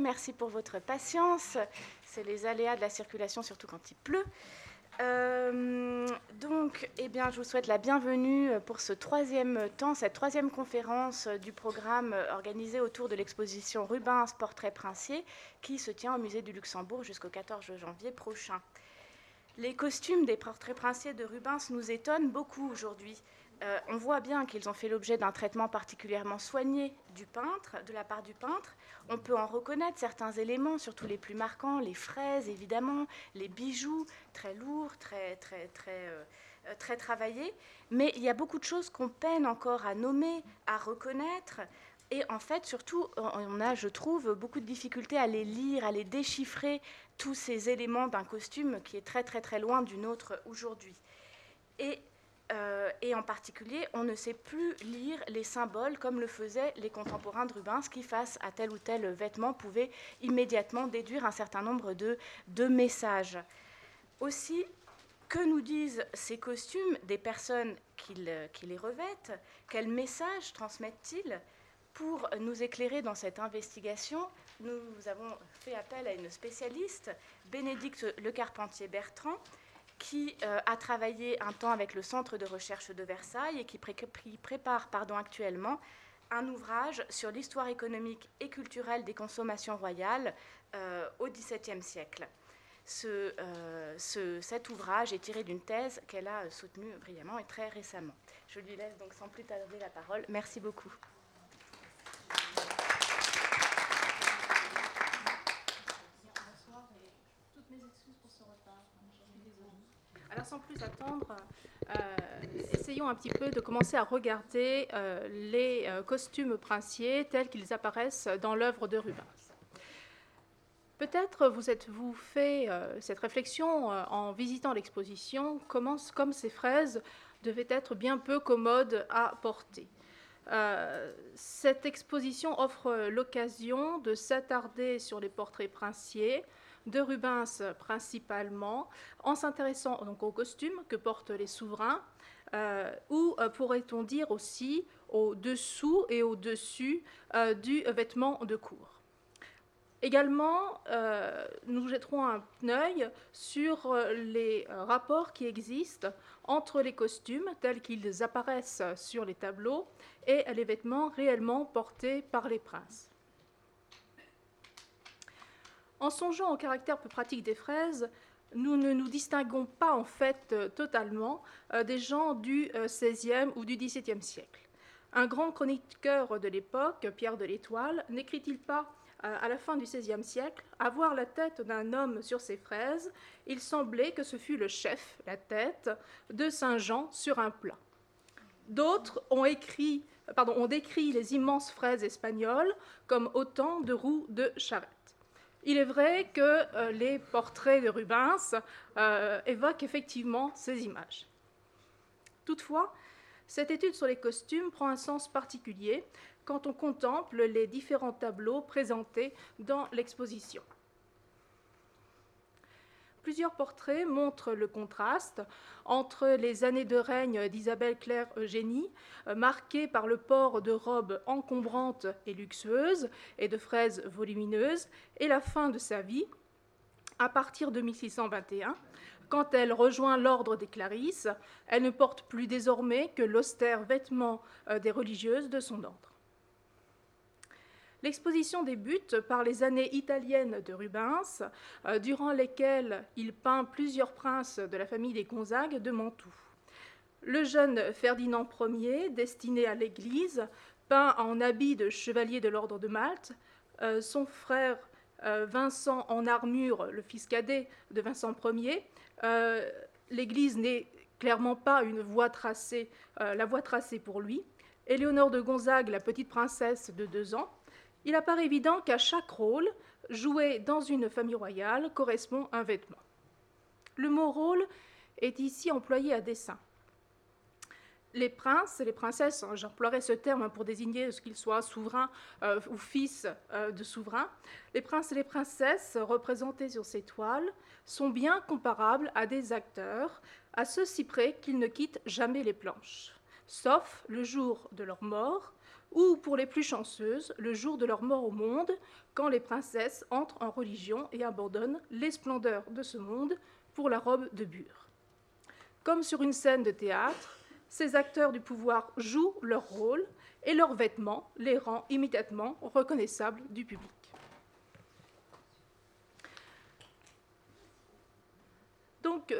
Merci pour votre patience. C'est les aléas de la circulation, surtout quand il pleut. Euh, donc, eh bien, je vous souhaite la bienvenue pour ce troisième temps, cette troisième conférence du programme organisé autour de l'exposition Rubens Portrait Princier qui se tient au musée du Luxembourg jusqu'au 14 janvier prochain. Les costumes des portraits princiers de Rubens nous étonnent beaucoup aujourd'hui. Euh, on voit bien qu'ils ont fait l'objet d'un traitement particulièrement soigné du peintre, de la part du peintre. On peut en reconnaître certains éléments, surtout les plus marquants, les fraises évidemment, les bijoux très lourds, très très très euh, euh, très travaillés. Mais il y a beaucoup de choses qu'on peine encore à nommer, à reconnaître. Et en fait, surtout, on a, je trouve, beaucoup de difficultés à les lire, à les déchiffrer, tous ces éléments d'un costume qui est très très très loin du nôtre aujourd'hui. Et euh, et en particulier, on ne sait plus lire les symboles comme le faisaient les contemporains de Rubens, qui, face à tel ou tel vêtement, pouvaient immédiatement déduire un certain nombre de, messages. Aussi, que nous disent ces costumes des personnes qui, qui les revêtent? Quels messages transmettent-ils? Pour nous éclairer dans cette investigation, nous avons fait appel à une spécialiste, Bénédicte Le Carpentier Bertrand, qui euh, a travaillé un temps avec le Centre de recherche de Versailles et qui, prépare pardon, actuellement un ouvrage sur l'histoire économique et culturelle des consommations royales euh, au XVIIe siècle. Euh, ce, cet ouvrage est tiré d'une thèse qu'elle a soutenue brillamment et très récemment. Je lui laisse donc sans plus tarder la parole. Merci beaucoup. Alors sans plus attendre, euh, essayons un petit peu de commencer à regarder euh, les euh, costumes princiers tels qu'ils apparaissent dans l'œuvre de Rubens. Peut-être vous êtes-vous fait cette réflexion en visitant l'exposition, comme ces fraises devaient être bien peu commodes à porter. cette exposition offre l'occasion de s'attarder sur les portraits princiers, de Rubens principalement, en s'intéressant donc aux costumes que portent les souverains, euh, ou euh, pourrait-on dire aussi au dessous et au dessus euh, du vêtement de cour. Également, nous jetterons un œil sur les rapports qui existent entre les costumes tels qu'ils apparaissent sur les tableaux et les vêtements réellement portés par les princes. En songeant au caractère peu pratique des fraises, nous ne nous distinguons pas en fait euh, totalement euh, des gens du XVIe euh, ou du XVIIe siècle. Un grand chroniqueur de l'époque, Pierre de l'Étoile, n'écrit-il pas à la fin du XVIe siècle, à voir la tête d'un homme sur ses fraises, il semblait que ce fût le chef, la tête, de Saint Jean sur un plat. D'autres ont, ont décrit les immenses fraises espagnoles comme autant de roues de charrette. Il est vrai que euh, les portraits de Rubens euh, évoquent effectivement ces images. Toutefois, cette étude sur les costumes prend un sens particulier quand on contemple les différents tableaux présentés dans l'exposition. Plusieurs portraits montrent le contraste entre les années de règne d'Isabelle Claire Eugénie, euh, marquées par le port de robes encombrantes et luxueuses et de fraises volumineuses, et la fin de sa vie, à partir de 1621, quand elle rejoint l'ordre des Clarisses, elle ne porte plus désormais que l'austère vêtement euh, des religieuses de son ordre. L'exposition débute par les années italiennes de Rubens, euh, durant lesquelles il peint plusieurs princes de la famille des Gonzague de Mantoue. Le jeune Ferdinand Ier, destiné à l'Église, peint en habit de chevalier de l'ordre de Malte, euh, son frère euh, Vincent en armure, le fils cadet de Vincent Ier. L'Église n'est clairement pas une la voie tracée pour lui. Éléonore de Gonzague, la petite princesse de deux ans, il apparaît évident qu'à chaque rôle joué dans une famille royale correspond un vêtement. Le mot rôle est ici employé à dessein. Les princes et les princesses, hein, j'emploierai ce terme pour désigner ce qu'ils soient souverains euh, ou fils euh, de souverains, les princes et les princesses représentés sur ces toiles sont bien comparables à des acteurs, à ceux si près qu'ils ne quittent jamais les planches, sauf le jour de leur mort, ou pour les plus chanceuses, le jour de leur mort au monde, quand les princesses entrent en religion et abandonnent les splendeurs de ce monde pour la robe de bure. Comme sur une scène de théâtre, ces acteurs du pouvoir jouent leur rôle et leurs vêtements les rend immédiatement reconnaissables du public. Donc,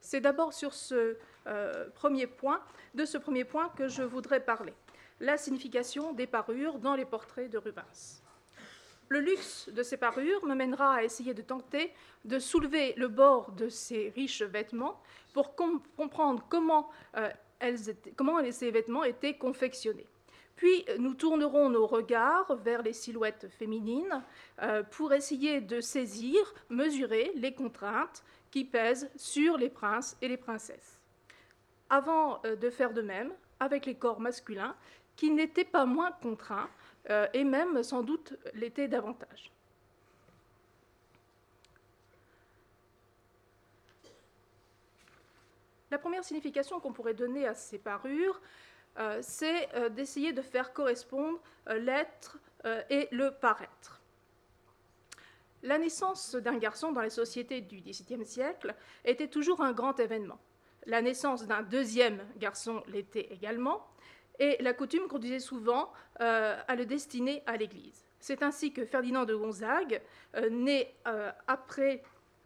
c'est d'abord sur ce euh, premier point, de ce premier point que je voudrais parler, la signification des parures dans les portraits de Rubens. Le luxe de ces parures me mènera à essayer de tenter de soulever le bord de ces riches vêtements pour comprendre comment, euh, comment ces vêtements étaient confectionnés. Puis nous tournerons nos regards vers les silhouettes féminines euh, pour essayer de saisir, mesurer les contraintes qui pèsent sur les princes et les princesses. Avant euh, de faire de même avec les corps masculins, qui n'étaient pas moins contraints, euh, et même sans doute l'étaient davantage. La première signification qu'on pourrait donner à ces parures, euh, c'est euh, d'essayer de faire correspondre l'être et le paraître. La naissance d'un garçon dans les sociétés du XVIIe siècle était toujours un grand événement. La naissance d'un deuxième garçon l'était également, et la coutume conduisait souvent euh, à le destiner à l'Église. C'est ainsi que Ferdinand de Gonzague, euh, né euh, après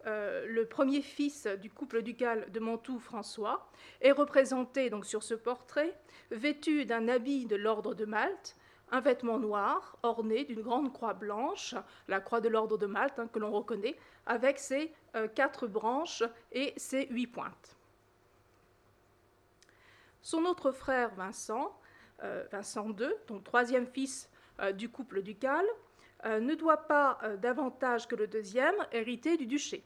le premier fils du couple ducal de Mantoue, François, est représenté donc sur ce portrait, vêtu d'un habit de l'ordre de Malte, un vêtement noir orné d'une grande croix blanche, la croix de l'ordre de Malte hein, que l'on reconnaît, avec ses quatre branches et ses huit pointes. Son autre frère Vincent, euh, Vincent II, donc troisième fils euh, du couple ducal, euh, ne doit pas davantage que le deuxième hériter du duché.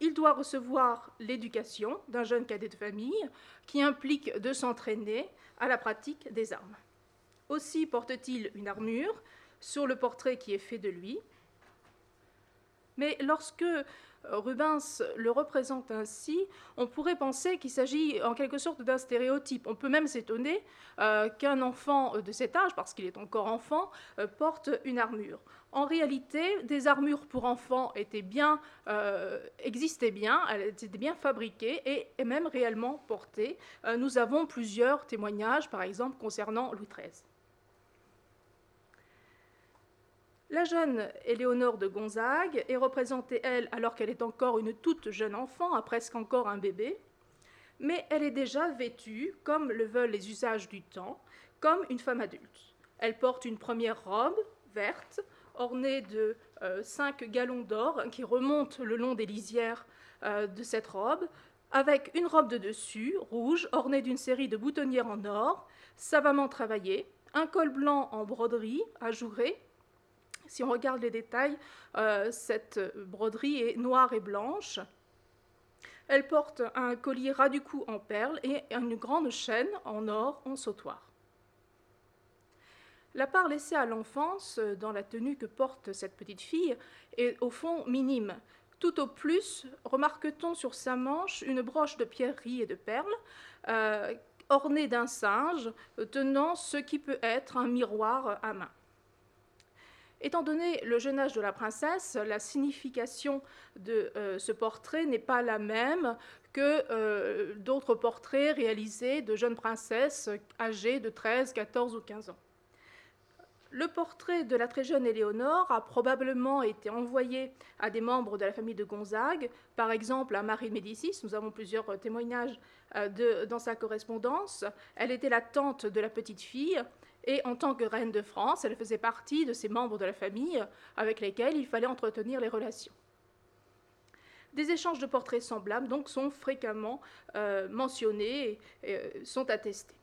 Il doit recevoir l'éducation d'un jeune cadet de famille qui implique de s'entraîner à la pratique des armes. Aussi porte-t-il une armure sur le portrait qui est fait de lui. Mais lorsque Rubens le représente ainsi, on pourrait penser qu'il s'agit en quelque sorte d'un stéréotype. On peut même s'étonner euh, qu'un enfant de cet âge, parce qu'il est encore enfant, euh, porte une armure. En réalité, des armures pour enfants étaient bien, euh, existaient bien, elles étaient bien fabriquées et même réellement portées. nous avons plusieurs témoignages, par exemple, concernant Louis XIII. La jeune Éléonore de Gonzague est représentée, elle, alors qu'elle est encore une toute jeune enfant, à presque encore un bébé, mais elle est déjà vêtue, comme le veulent les usages du temps, comme une femme adulte. Elle porte une première robe verte, ornée de euh, cinq galons d'or qui remontent le long des lisières euh, de cette robe, avec une robe de dessus, rouge, ornée d'une série de boutonnières en or, savamment travaillée, un col blanc en broderie, ajouré, si on regarde les détails, euh, cette broderie est noire et blanche. Elle porte un collier ras du cou en perles et une grande chaîne en or en sautoir. La part laissée à l'enfance dans la tenue que porte cette petite fille est au fond minime. Tout au plus, remarque-t-on sur sa manche une broche de pierreries et de perles, euh, ornée d'un singe tenant ce qui peut être un miroir à main. Étant donné le jeune âge de la princesse, la signification de euh, ce portrait n'est pas la même que euh, d'autres portraits réalisés de jeunes princesses âgées de 13, 14 ou 15 ans. Le portrait de la très jeune Éléonore a probablement été envoyé à des membres de la famille de Gonzague, par exemple à Marie Médicis. Nous avons plusieurs témoignages euh, dans sa correspondance. Elle était la tante de la petite fille et en tant que reine de France, elle faisait partie de ces membres de la famille avec lesquels il fallait entretenir les relations. Des échanges de portraits semblables sont fréquemment euh, mentionnés et euh, sont attestés.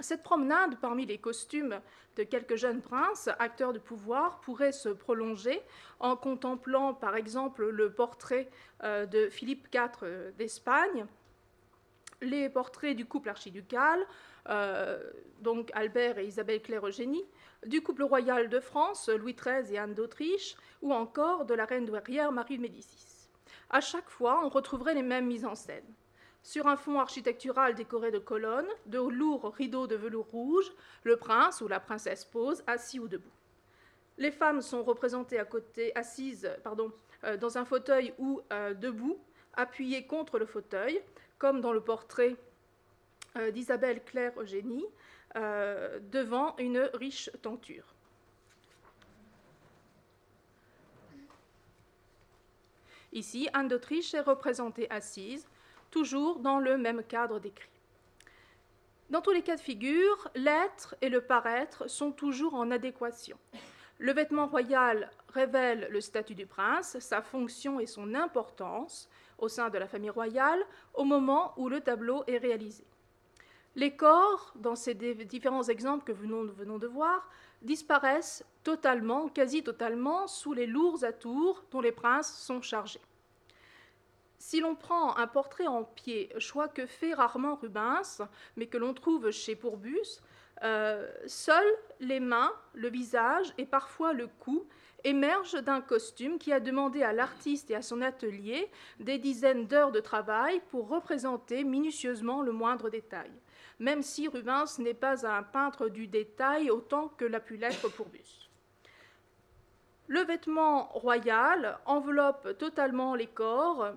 Cette promenade parmi les costumes de quelques jeunes princes, acteurs de pouvoir, pourrait se prolonger en contemplant par exemple le portrait euh, de Philippe IV d'Espagne, les portraits du couple archiducal, donc Albert et Isabelle Claire-Eugénie, du couple royal de France, Louis XIII et Anne d'Autriche, ou encore de la reine douairière Marie de Médicis. À chaque fois, on retrouverait les mêmes mises en scène. Sur un fond architectural décoré de colonnes, de lourds rideaux de velours rouge, le prince ou la princesse pose, assis ou debout. Les femmes sont représentées à côté, assises pardon, euh, dans un fauteuil ou euh, debout, appuyées contre le fauteuil, comme dans le portrait euh, d'Isabelle Claire Eugénie, devant une riche tenture. Ici, Anne d'Autriche est représentée assise, toujours dans le même cadre décrit. Dans tous les cas de figure, l'être et le paraître sont toujours en adéquation. Le vêtement royal révèle le statut du prince, sa fonction et son importance au sein de la famille royale au moment où le tableau est réalisé. Les corps, dans ces différents exemples que nous venons de voir, disparaissent totalement, quasi totalement, sous les lourds atours dont les princes sont chargés. Si l'on prend un portrait en pied, choix que fait rarement Rubens, mais que l'on trouve chez Pourbus, euh, seules les mains, le visage et parfois le cou émergent d'un costume qui a demandé à l'artiste et à son atelier des dizaines d'heures de travail pour représenter minutieusement le moindre détail, même si Rubens n'est pas un peintre du détail autant que l'a pu l'être Pourbus. Le vêtement royal enveloppe totalement les corps,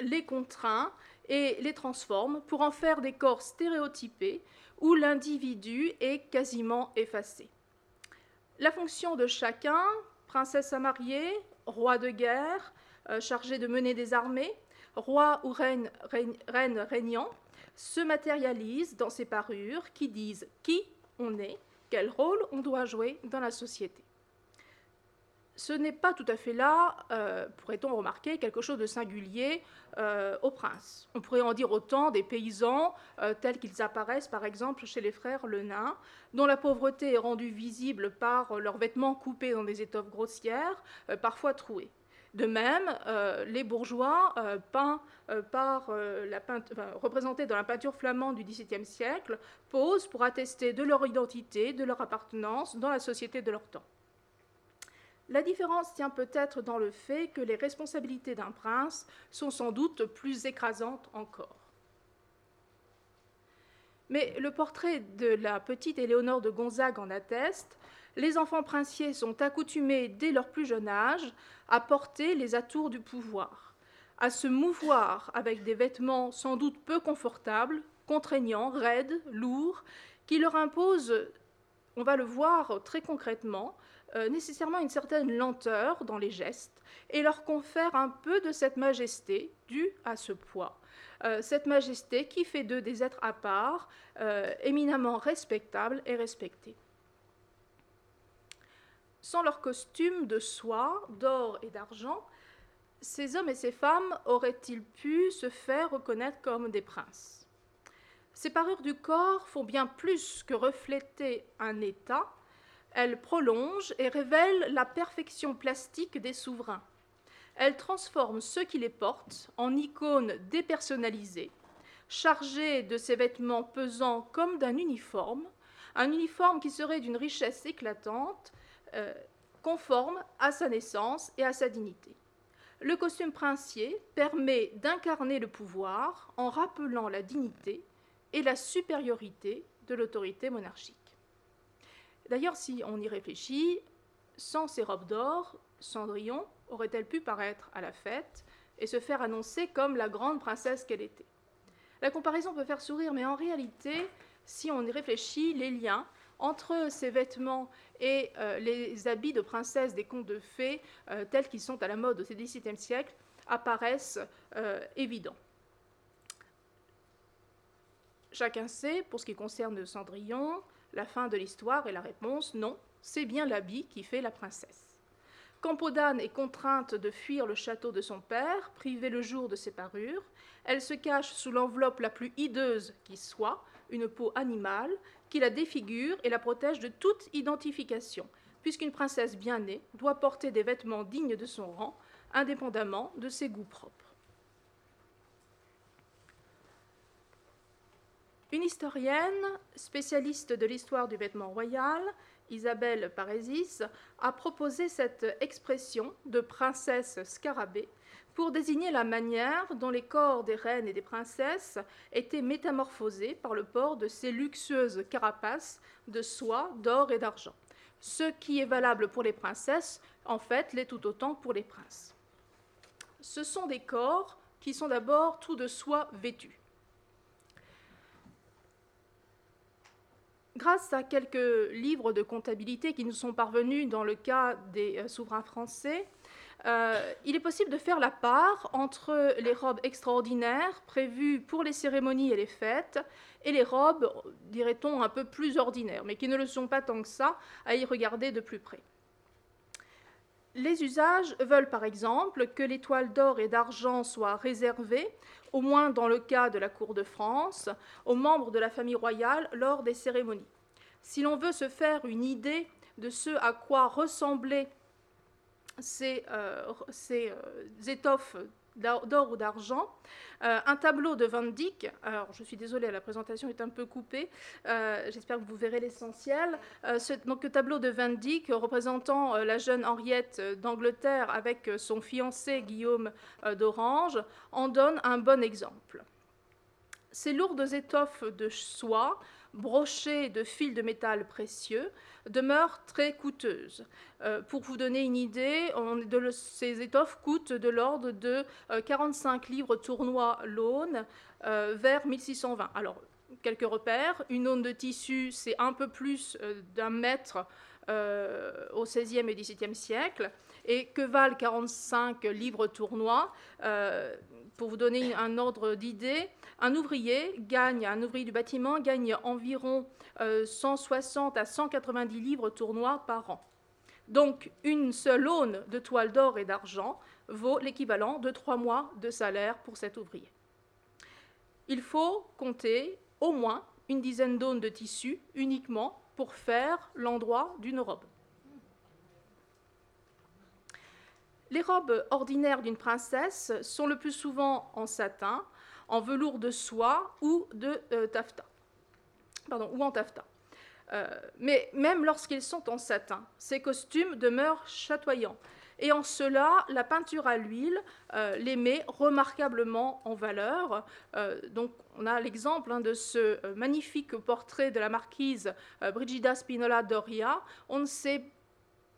les contraint et les transforme pour en faire des corps stéréotypés où l'individu est quasiment effacé. La fonction de chacun, princesse à marier, roi de guerre, euh, chargé de mener des armées, roi ou reine régnant, se matérialise dans ces parures qui disent qui on est, quel rôle on doit jouer dans la société ce n'est pas tout à fait là, euh, pourrait-on remarquer, quelque chose de singulier euh, au prince. On pourrait en dire autant des paysans euh, tels qu'ils apparaissent par exemple chez les frères Le Nain, dont la pauvreté est rendue visible par leurs vêtements coupés dans des étoffes grossières, parfois trouées. De même, les bourgeois, peints par la représentés dans la peinture flamande du XVIIe siècle, posent pour attester de leur identité, de leur appartenance dans la société de leur temps. La différence tient peut-être dans le fait que les responsabilités d'un prince sont sans doute plus écrasantes encore. Mais le portrait de la petite Éléonore de Gonzague en atteste. Les enfants princiers sont accoutumés dès leur plus jeune âge à porter les atours du pouvoir, à se mouvoir avec des vêtements sans doute peu confortables, contraignants, raides, lourds, qui leur imposent, on va le voir très concrètement, euh, nécessairement une certaine lenteur dans les gestes et leur confère un peu de cette majesté due à ce poids. Euh, cette majesté qui fait d'eux des êtres à part, euh, éminemment respectables et respectés. Sans leur costume de soie, d'or et d'argent, ces hommes et ces femmes auraient-ils pu se faire reconnaître comme des princes? Ces parures du corps font bien plus que refléter un état, elle prolonge et révèle la perfection plastique des souverains. Elle transforme ceux qui les portent en icônes dépersonnalisées, chargées de ces vêtements pesants comme d'un uniforme, un uniforme qui serait d'une richesse éclatante, euh, conforme à sa naissance et à sa dignité. Le costume princier permet d'incarner le pouvoir en rappelant la dignité et la supériorité de l'autorité monarchique. D'ailleurs, si on y réfléchit, sans ces robes d'or, Cendrillon aurait-elle pu paraître à la fête et se faire annoncer comme la grande princesse qu'elle était? La comparaison peut faire sourire, mais en réalité, si on y réfléchit, les liens entre ces vêtements et euh, les habits de princesse des contes de fées, euh, tels qu'ils sont à la mode au XVIIe siècle, apparaissent euh, évidents. Chacun sait, pour ce qui concerne Cendrillon, la fin de l'histoire et la réponse non, c'est bien l'habit qui fait la princesse. Campodane est contrainte de fuir le château de son père, privée le jour de ses parures. Elle se cache sous l'enveloppe la plus hideuse qui soit, une peau animale, qui la défigure et la protège de toute identification, puisqu'une princesse bien née doit porter des vêtements dignes de son rang, indépendamment de ses goûts propres. Une historienne, spécialiste de l'histoire du vêtement royal, Isabelle Parésis, a proposé cette expression de princesse scarabée pour désigner la manière dont les corps des reines et des princesses étaient métamorphosés par le port de ces luxueuses carapaces de soie, d'or et d'argent. Ce qui est valable pour les princesses, en fait, l'est tout autant pour les princes. Ce sont des corps qui sont d'abord tout de soie vêtus. Grâce à quelques livres de comptabilité qui nous sont parvenus dans le cas des euh, souverains français, euh, il est possible de faire la part entre les robes extraordinaires prévues pour les cérémonies et les fêtes et les robes, dirait-on, un peu plus ordinaires, mais qui ne le sont pas tant que ça à y regarder de plus près. Les usages veulent par exemple que les toiles d'or et d'argent soient réservées, au moins dans le cas de la cour de France, aux membres de la famille royale lors des cérémonies. Si l'on veut se faire une idée de ce à quoi ressemblaient ces, euh, euh, étoffes d'or ou d'argent. Euh, un tableau de Van Dyck, alors je suis désolée, la présentation est un peu coupée, j'espère que vous verrez l'essentiel. donc le tableau de Van Dyck représentant la jeune Henriette d'Angleterre avec son fiancé Guillaume d'Orange en donne un bon exemple. Ces lourdes étoffes de soie brochées de fils de métal précieux demeurent très coûteuses. Euh, pour vous donner une idée, ces étoffes coûtent de l'ordre de 45 euh, livres tournois l'aune euh, vers 1620. Alors, quelques repères. Une aune de tissu, c'est un peu plus d'un mètre au XVIe et XVIIe siècle. Et que valent 45 livres tournois? Pour vous donner un ordre d'idée, un ouvrier du bâtiment gagne environ 160 à 190 livres tournois par an. Donc une seule aune de toile d'or et d'argent vaut l'équivalent de trois mois de salaire pour cet ouvrier. Il faut compter au moins une dizaine d'aunes de tissu uniquement pour faire l'endroit d'une robe. Les robes ordinaires d'une princesse sont le plus souvent en satin, en velours de soie ou de euh, taffetas, pardon, ou en taffetas. Euh, mais même lorsqu'ils sont en satin, ces costumes demeurent chatoyants. Et en cela, la peinture à l'huile euh, les met remarquablement en valeur. Donc, on a l'exemple hein, de ce magnifique portrait de la marquise Brigida Spinola Doria. On ne sait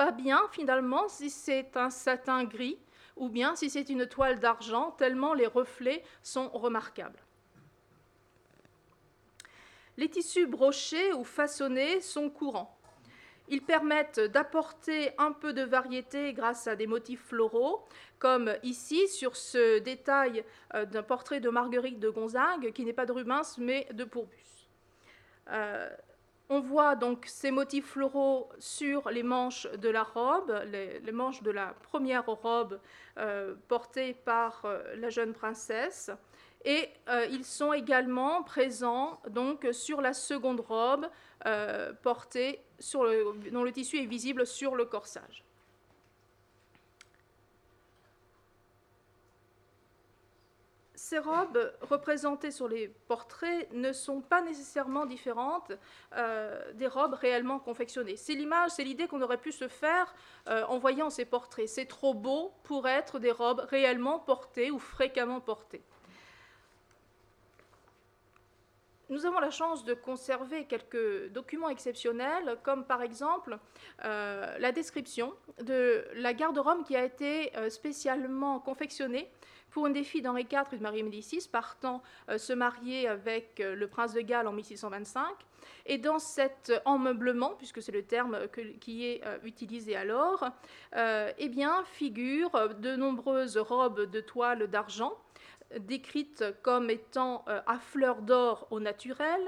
pas bien finalement si c'est un satin gris ou bien si c'est une toile d'argent, tellement les reflets sont remarquables. Les tissus brochés ou façonnés sont courants. Ils permettent d'apporter un peu de variété grâce à des motifs floraux, comme ici sur ce détail euh, d'un portrait de Marguerite de Gonzague, qui n'est pas de Rubens mais de Pourbus. Euh, on voit donc ces motifs floraux sur les manches de la robe, les, manches de la première robe euh, portée par la jeune princesse et euh, ils sont également présents donc sur la seconde robe euh, portée dont le tissu est visible sur le corsage. Ces robes représentées sur les portraits ne sont pas nécessairement différentes euh, des robes réellement confectionnées. C'est l'image, c'est l'idée qu'on aurait pu se faire en voyant ces portraits. C'est trop beau pour être des robes réellement portées ou fréquemment portées. nous avons la chance de conserver quelques documents exceptionnels, comme par exemple euh, la description de la garde-robe qui a été euh, spécialement confectionnée pour une des filles d'Henri IV et de Marie Médicis, partant euh, se marier avec le prince de Galles en 1625. Et dans cet emmeublement, puisque c'est le terme qui est utilisé alors, eh bien, figurent de nombreuses robes de toile d'argent, décrites comme étant euh, à fleurs d'or au naturel,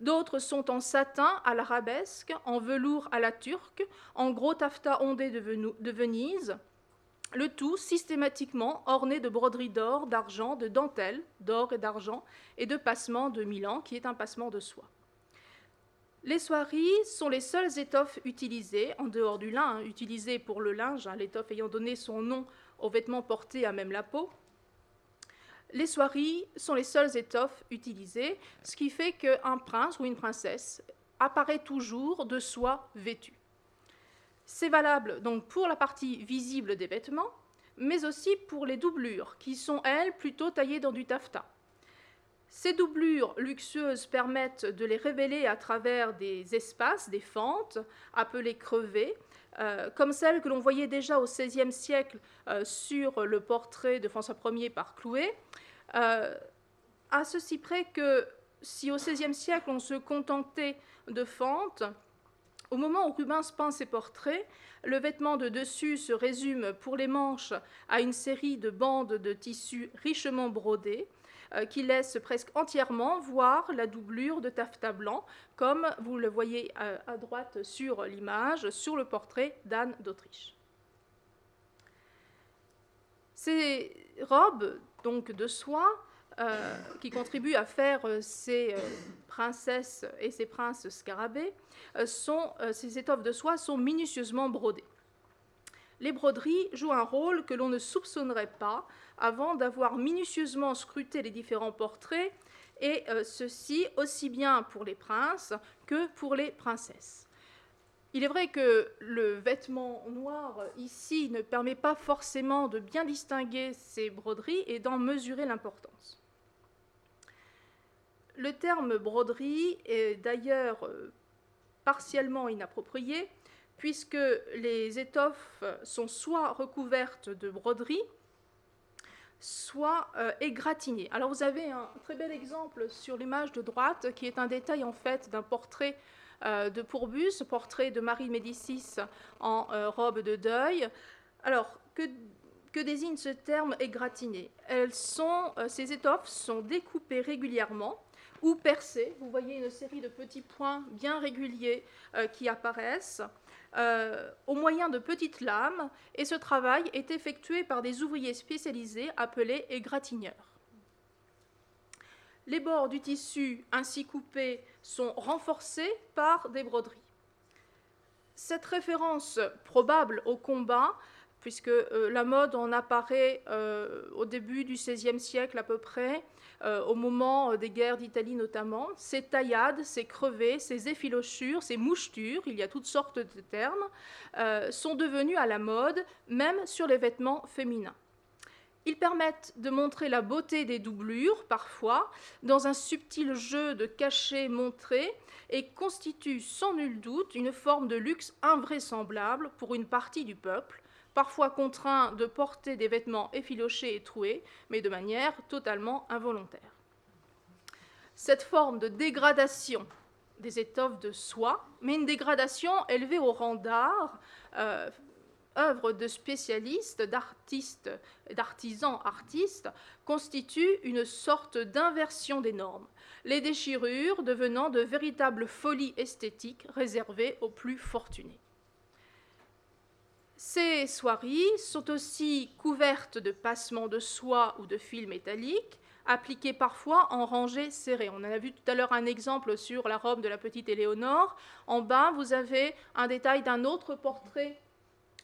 d'autres sont en satin à l'arabesque, en velours à la turque, en gros taffetas ondé de Venise, le tout systématiquement orné de broderies d'or, d'argent, de dentelles d'or et d'argent, et de passements de Milan, qui est un passement de soie. Les soieries sont les seules étoffes utilisées, en dehors du lin, hein, pour le linge, hein, l'étoffe ayant donné son nom aux vêtements portés à même la peau, les soieries sont les seules étoffes utilisées, ce qui fait qu'un prince ou une princesse apparaît toujours de soie vêtue. C'est valable donc pour la partie visible des vêtements, mais aussi pour les doublures, qui sont, elles, plutôt taillées dans du taffetas. Ces doublures luxueuses permettent de les révéler à travers des espaces, des fentes, appelées crevées, euh, comme celles que l'on voyait déjà au XVIe siècle euh, sur le portrait de François Ier par Clouet, euh, à ceci près que si au XVIe siècle on se contentait de fentes, au moment où Rubens peint ses portraits, le vêtement de dessus se résume pour les manches à une série de bandes de tissu richement brodées, euh, qui laisse presque entièrement voir la doublure de taffetas blanc, comme vous le voyez euh, à, droite sur l'image, sur le portrait d'Anne d'Autriche. Ces robes donc de soie euh, qui contribuent à faire ces princesses et ces princes scarabées, sont, ces étoffes de soie sont minutieusement brodées. Les broderies jouent un rôle que l'on ne soupçonnerait pas avant d'avoir minutieusement scruté les différents portraits, et euh, ceci aussi bien pour les princes que pour les princesses. Il est vrai que le vêtement noir ici ne permet pas forcément de bien distinguer ces broderies et d'en mesurer l'importance. Le terme broderie est d'ailleurs euh, partiellement inapproprié, puisque les étoffes sont soit recouvertes de broderies, soit euh, égratigné. Alors vous avez un très bel exemple sur l'image de droite qui est un détail en fait d'un portrait euh, de Pourbus, portrait de Marie Médicis en euh, robe de deuil. Alors que, que désigne ce terme égratigné? Elles sont, Ces étoffes sont découpées régulièrement ou percées. Vous voyez une série de petits points bien réguliers qui apparaissent. Euh, au moyen de petites lames, et ce travail est effectué par des ouvriers spécialisés appelés égratigneurs. Les bords du tissu ainsi coupés sont renforcés par des broderies. Cette référence probable au combat, puisque euh, la mode en apparaît euh, au début du XVIe siècle à peu près, euh, au moment euh, des guerres d'Italie notamment. Ces taillades, ces crevés, ces effilochures, ces mouchetures, il y a toutes sortes de termes, euh, sont devenus à la mode, même sur les vêtements féminins. Ils permettent de montrer la beauté des doublures, parfois, dans un subtil jeu de cachets montrés, et constituent sans nul doute une forme de luxe invraisemblable pour une partie du peuple, parfois contraints de porter des vêtements effilochés et troués, mais de manière totalement involontaire. Cette forme de dégradation des étoffes de soie, mais une dégradation élevée au rang d'art, euh, œuvre de spécialistes, d'artistes, d'artisans artistes, constitue une sorte d'inversion des normes, les déchirures devenant de véritables folies esthétiques réservées aux plus fortunés. Ces soieries sont aussi couvertes de passements de soie ou de fils métalliques, appliqués parfois en rangées serrées. On en a vu tout à l'heure un exemple sur la robe de la petite Éléonore. En bas, vous avez un détail d'un autre portrait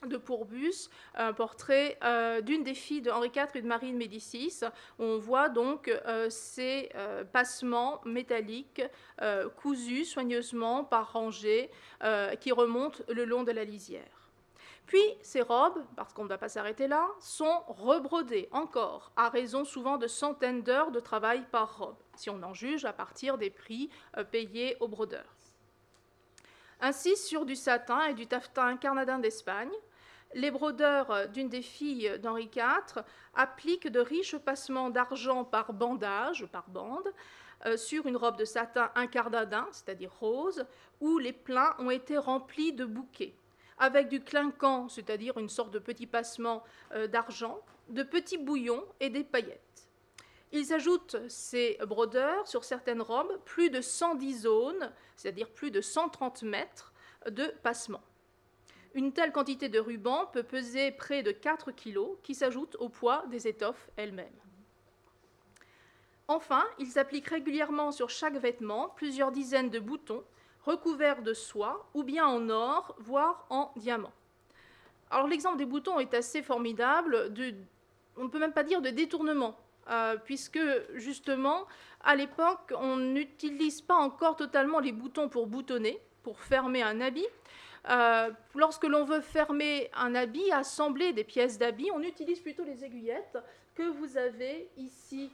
de Pourbus, un portrait euh, d'une des filles de Henri IV et de Marie de Médicis. On voit donc euh, ces euh, passements métalliques cousus soigneusement par rangées qui remontent le long de la lisière. Puis ces robes, parce qu'on ne va pas s'arrêter là, sont rebrodées encore, à raison souvent de centaines d'heures de travail par robe, si on en juge à partir des prix euh, payés aux brodeurs. Ainsi, sur du satin et du taffetas incarnadin d'Espagne, les brodeurs euh, d'une des filles d'Henri IV appliquent de riches passements d'argent par bandage, par bande, euh, sur une robe de satin incarnadin, c'est-à-dire rose, où les pleins ont été remplis de bouquets avec du clinquant, c'est-à-dire une sorte de petit passement euh, d'argent, de petits bouillons et des paillettes. Ils ajoutent ces brodeurs sur certaines robes plus de 110 zones, c'est-à-dire plus de 130 mètres de passement. Une telle quantité de ruban peut peser près de 4 kg qui s'ajoutent au poids des étoffes elles-mêmes. Enfin, ils appliquent régulièrement sur chaque vêtement plusieurs dizaines de boutons recouverts de soie ou bien en or, voire en diamant. Alors l'exemple des boutons est assez formidable, on ne peut même pas dire de détournement, euh, puisque justement, à l'époque, on n'utilise pas encore totalement les boutons pour boutonner, pour fermer un habit. lorsque l'on veut fermer un habit, assembler des pièces d'habit, on utilise plutôt les aiguillettes que vous avez ici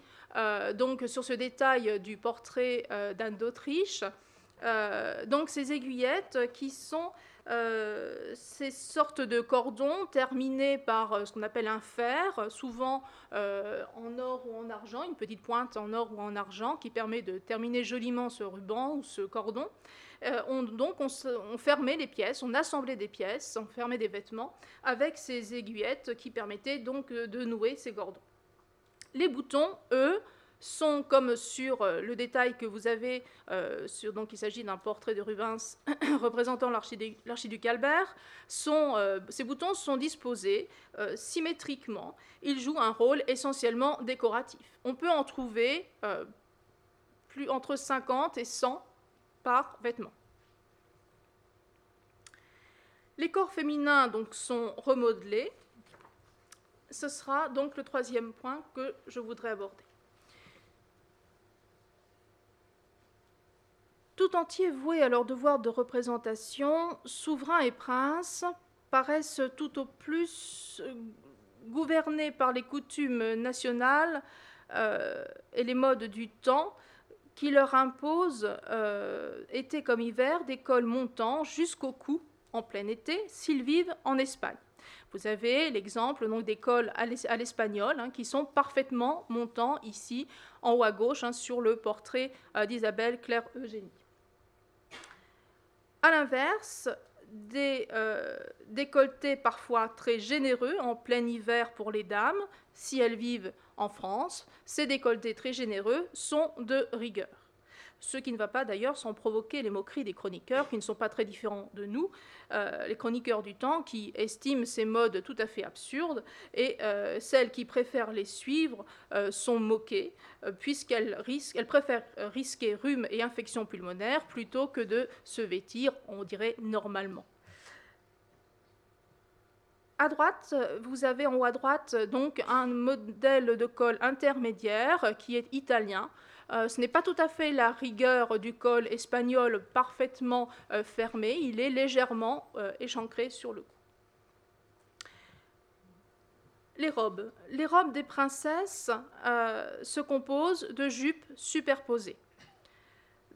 donc sur ce détail du portrait d'Anne d'Autriche. Donc ces aiguillettes qui sont euh, ces sortes de cordons terminés par euh, ce qu'on appelle un fer, souvent euh, en or ou en argent, une petite pointe en or ou en argent qui permet de terminer joliment ce ruban ou ce cordon. on, donc on, on, fermait les pièces, on assemblait des pièces, on fermait des vêtements avec ces aiguillettes qui permettaient donc de nouer ces cordons. Les boutons, eux, sont comme sur euh, le détail que vous avez, euh, donc il s'agit d'un portrait de Rubens représentant l'archiduc Albert, euh, ces boutons sont disposés symétriquement. Ils jouent un rôle essentiellement décoratif. On peut en trouver plus, entre 50 et 100 par vêtement. Les corps féminins donc, sont remodelés. Ce sera donc le troisième point que je voudrais aborder. Tout entier voué à leur devoir de représentation, souverains et princes paraissent tout au plus euh, gouvernés par les coutumes nationales euh, et les modes du temps qui leur imposent, euh, été comme hiver, des cols montants jusqu'au cou en plein été s'ils vivent en Espagne. Vous avez l'exemple des cols à l'espagnol hein, qui sont parfaitement montants ici en haut à gauche hein, sur le portrait d'Isabelle Claire Eugénie. A l'inverse, des euh, décolletés parfois très généreux en plein hiver pour les dames, si elles vivent en France, ces décolletés très généreux sont de rigueur ce qui ne va pas d'ailleurs sans provoquer les moqueries des chroniqueurs, qui ne sont pas très différents de nous, euh, les chroniqueurs du temps qui estiment ces modes tout à fait absurdes, et euh, celles qui préfèrent les suivre euh, sont moquées, puisqu'elles elles préfèrent risquer rhume et infection pulmonaire plutôt que de se vêtir, on dirait, normalement. À droite, vous avez en haut à droite donc un modèle de col intermédiaire qui est italien, euh, ce n'est pas tout à fait la rigueur du col espagnol parfaitement euh, fermé, il est légèrement euh, échancré sur le cou. Les robes. Les robes des princesses se composent de jupes superposées.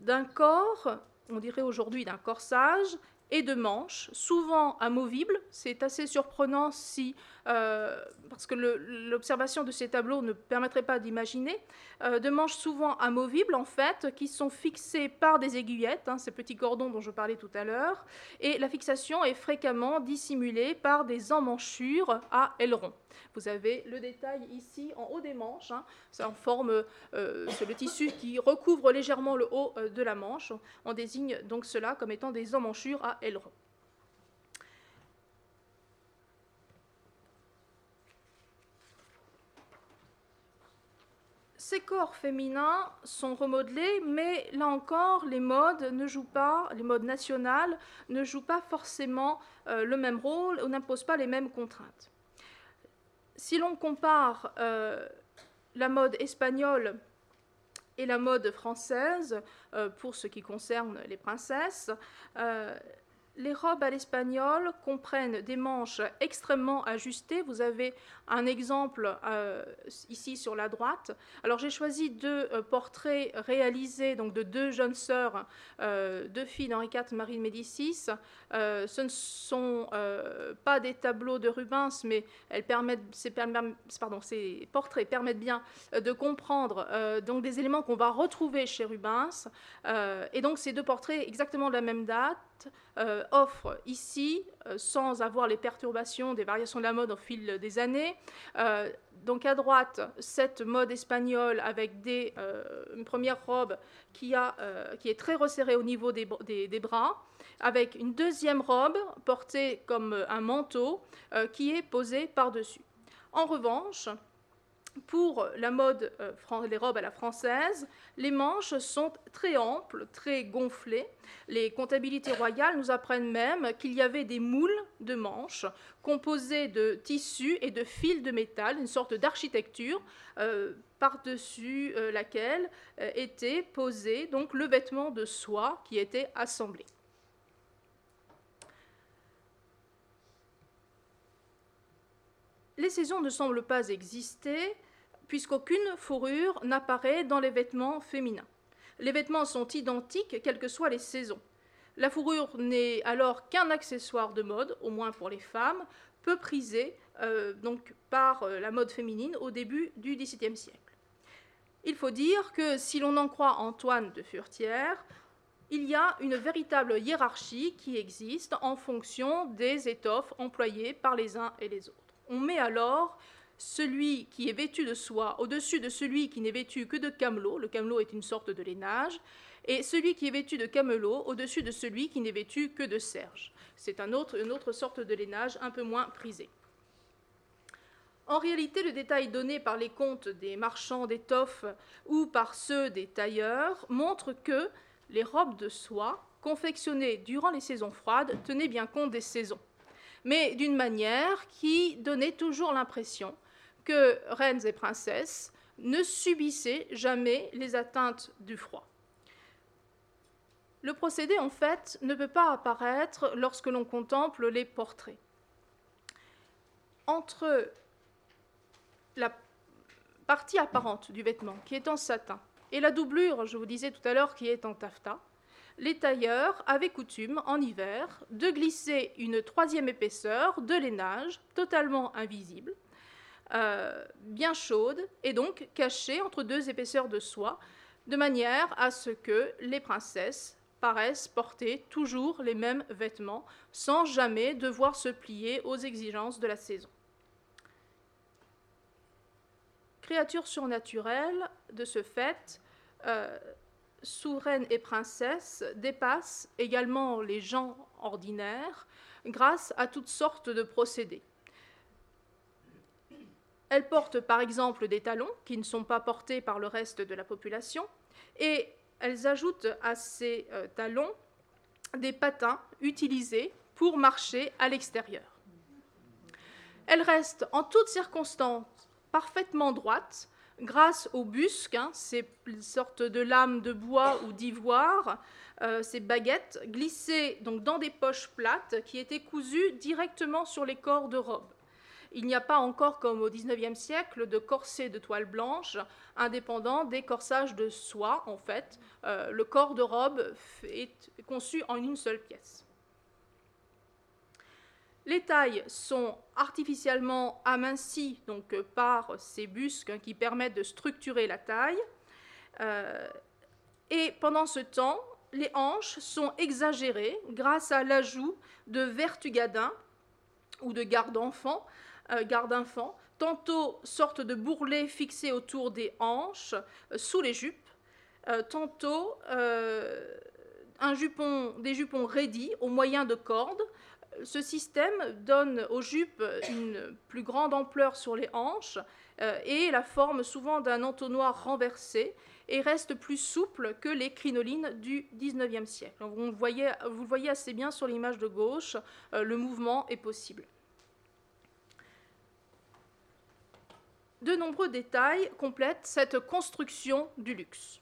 D'un corps, on dirait aujourd'hui d'un corsage, et de manches, souvent amovibles. C'est assez surprenant si euh, parce que l'observation de ces tableaux ne permettrait pas d'imaginer, euh, de manches souvent amovibles en fait, qui sont fixées par des aiguillettes, hein, ces petits cordons dont je parlais tout à l'heure, et la fixation est fréquemment dissimulée par des emmanchures à ailerons. Vous avez le détail ici en haut des manches, hein, c'est en forme, euh, c'est le tissu qui recouvre légèrement le haut de la manche. On désigne donc cela comme étant des emmanchures à ailerons. Ces corps féminins sont remodelés, mais là encore, les modes ne jouent pas, les modes nationales ne jouent pas forcément euh, le même rôle ou n'imposent pas les mêmes contraintes. Si l'on compare euh, la mode espagnole et la mode française, euh, pour ce qui concerne les princesses, les robes à l'espagnol comprennent des manches extrêmement ajustées. Vous avez un exemple euh, ici sur la droite. Alors j'ai choisi deux euh, portraits réalisés donc de deux jeunes sœurs, euh, deux filles d'Henri IV Marie de Médicis. ce ne sont pas des tableaux de Rubens, mais ces, ces portraits permettent bien de comprendre donc des éléments qu'on va retrouver chez Rubens. et donc ces deux portraits exactement de la même date euh, offre ici, euh, sans avoir les perturbations des variations de la mode au fil des années, euh, donc à droite, cette mode espagnole avec des, une première robe qui, a, qui, est très resserrée au niveau des, des, bras, avec une deuxième robe portée comme un manteau qui est posée par-dessus. En revanche, pour la mode, euh, les robes à la française, les manches sont très amples, très gonflées. Les comptabilités royales nous apprennent même qu'il y avait des moules de manches composées de tissus et de fils de métal, une sorte d'architecture euh, par-dessus euh, laquelle était posé donc le vêtement de soie qui était assemblé. Les saisons ne semblent pas exister puisqu'aucune fourrure n'apparaît dans les vêtements féminins. Les vêtements sont identiques quelles que soient les saisons. La fourrure n'est alors qu'un accessoire de mode, au moins pour les femmes, peu prisé euh, donc, par euh, la mode féminine au début du XVIIe siècle. Il faut dire que si l'on en croit Antoine de Furtière, il y a une véritable hiérarchie qui existe en fonction des étoffes employées par les uns et les autres. On met alors celui qui est vêtu de soie au-dessus de celui qui n'est vêtu que de camelot, le camelot est une sorte de lainage, et celui qui est vêtu de camelot au-dessus de celui qui n'est vêtu que de serge. C'est une autre sorte de lainage un peu moins prisé. En réalité, le détail donné par les comptes des marchands d'étoffes ou par ceux des tailleurs montre que les robes de soie confectionnées durant les saisons froides tenaient bien compte des saisons, mais d'une manière qui donnait toujours l'impression que reines et princesses ne subissaient jamais les atteintes du froid. Le procédé, en fait, ne peut pas apparaître lorsque l'on contemple les portraits. Entre la partie apparente du vêtement, qui est en satin, et la doublure, je vous disais tout à l'heure, qui est en taffetas, les tailleurs avaient coutume, en hiver, de glisser une troisième épaisseur de lainage, totalement invisible, euh, bien chaude, et donc cachée entre deux épaisseurs de soie, de manière à ce que les princesses paraissent porter toujours les mêmes vêtements, sans jamais devoir se plier aux exigences de la saison. Créatures surnaturelles, de ce fait, euh, sous reines et princesses, dépassent également les gens ordinaires grâce à toutes sortes de procédés. Elles portent par exemple des talons qui ne sont pas portés par le reste de la population et elles ajoutent à ces euh, talons des patins utilisés pour marcher à l'extérieur. Elles restent en toutes circonstances parfaitement droite grâce aux busques, hein, ces sortes de lames de bois ou d'ivoire, euh, ces baguettes glissées donc dans des poches plates qui étaient cousues directement sur les corps de robe. Il n'y a pas encore, comme au XIXe siècle, de corset de toile blanche indépendant des corsages de soie. En fait, euh, le corps de robe est conçu en une seule pièce. Les tailles sont artificiellement amincies donc, euh, par ces busques hein, qui permettent de structurer la taille. Euh, et pendant ce temps, les hanches sont exagérées grâce à l'ajout de vertugadins ou de garde-enfants, garde-enfants, tantôt sorte de bourrelets fixés autour des hanches, sous les jupes, tantôt un jupon, des jupons raidis au moyen de cordes, ce système donne aux jupes une plus grande ampleur sur les hanches euh, et la forme souvent d'un entonnoir renversé et reste plus souple que les crinolines du XIXe siècle. Vous, le voyez assez bien sur l'image de gauche, euh, le mouvement est possible. De nombreux détails complètent cette construction du luxe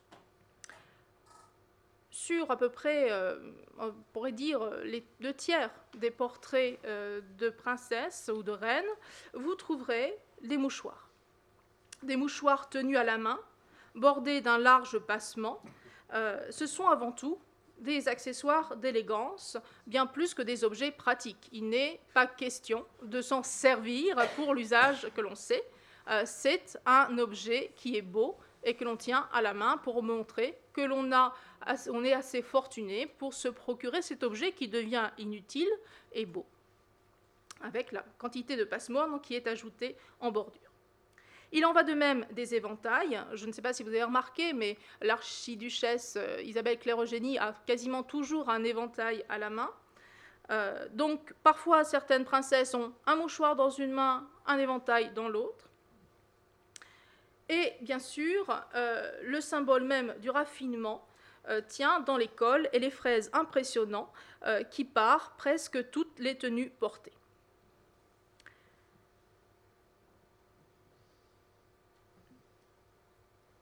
sur à peu près, euh, on pourrait dire, les deux tiers des portraits euh, de princesses ou de reines, vous trouverez des mouchoirs. Des mouchoirs tenus à la main, bordés d'un large passement. Euh, ce sont avant tout des accessoires d'élégance, bien plus que des objets pratiques. Il n'est pas question de s'en servir pour l'usage que l'on sait. C'est un objet qui est beau et que l'on tient à la main pour montrer que l'on on est assez fortuné pour se procurer cet objet qui devient inutile et beau, avec la quantité de passe-morts qui est ajoutée en bordure. Il en va de même des éventails. Je ne sais pas si vous avez remarqué, mais l'archiduchesse euh, Isabelle Claire-Eugénie a quasiment toujours un éventail à la main. Euh, donc parfois certaines princesses ont un mouchoir dans une main, un éventail dans l'autre. Et bien sûr, euh, le symbole même du raffinement euh, tient dans l'école et les fraises impressionnants euh, qui parent presque toutes les tenues portées.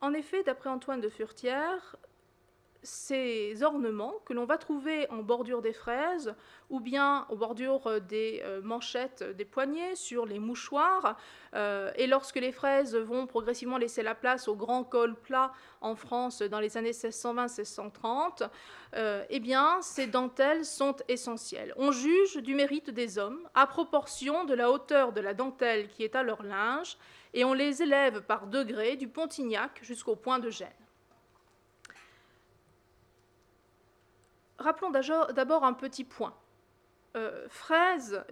En effet, d'après Antoine de Furtière, ces ornements que l'on va trouver en bordure des fraises ou bien en bordure des euh, manchettes des poignets, sur les mouchoirs. Euh, et lorsque les fraises vont progressivement laisser la place au grand col plat en France dans les années 1620-1630, euh, eh bien, ces dentelles sont essentielles. On juge du mérite des hommes à proportion de la hauteur de la dentelle qui est à leur linge et on les élève par degrés du Pontignac jusqu'au point de Gênes. Rappelons d'abord un petit point. Euh,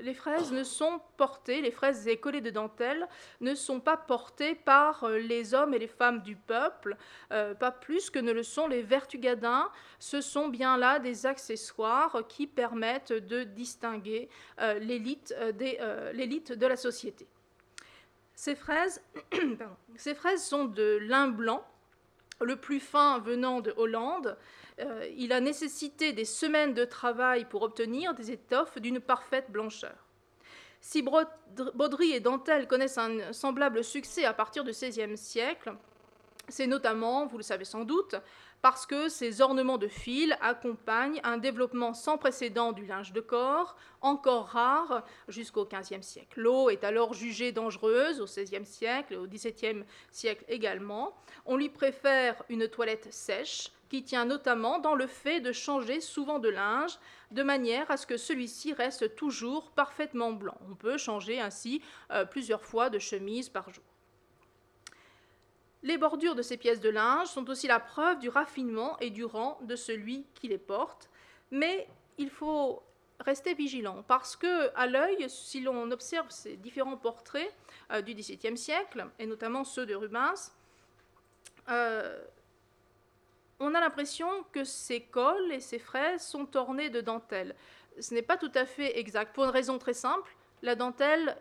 les fraises ne sont portées, les fraises et de dentelle ne sont pas portées par euh, les hommes et les femmes du peuple, euh, pas plus que ne le sont les vertugadins. Ce sont bien là des accessoires qui permettent de distinguer l'élite de la société. Ces fraises sont de lin blanc, le plus fin venant de Hollande, euh, il a nécessité des semaines de travail pour obtenir des étoffes d'une parfaite blancheur. Si broderie et dentelle connaissent un semblable succès à partir du XVIe siècle, c'est notamment, vous le savez sans doute, parce que ces ornements de fil accompagnent un développement sans précédent du linge de corps, encore rare jusqu'au XVe siècle. L'eau est alors jugée dangereuse au XVIe siècle et au XVIIe siècle également. On lui préfère une toilette sèche, qui tient notamment dans le fait de changer souvent de linge, de manière à ce que celui-ci reste toujours parfaitement blanc. On peut changer ainsi euh, plusieurs fois de chemise par jour. Les bordures de ces pièces de linge sont aussi la preuve du raffinement et du rang de celui qui les porte, mais il faut rester vigilant parce que à l'œil, si l'on observe ces différents portraits euh, du XVIIe siècle et notamment ceux de Rubens, euh, on a l'impression que ces cols et ces fraises sont ornés de dentelle. Ce n'est pas tout à fait exact, pour une raison très simple. La dentelle,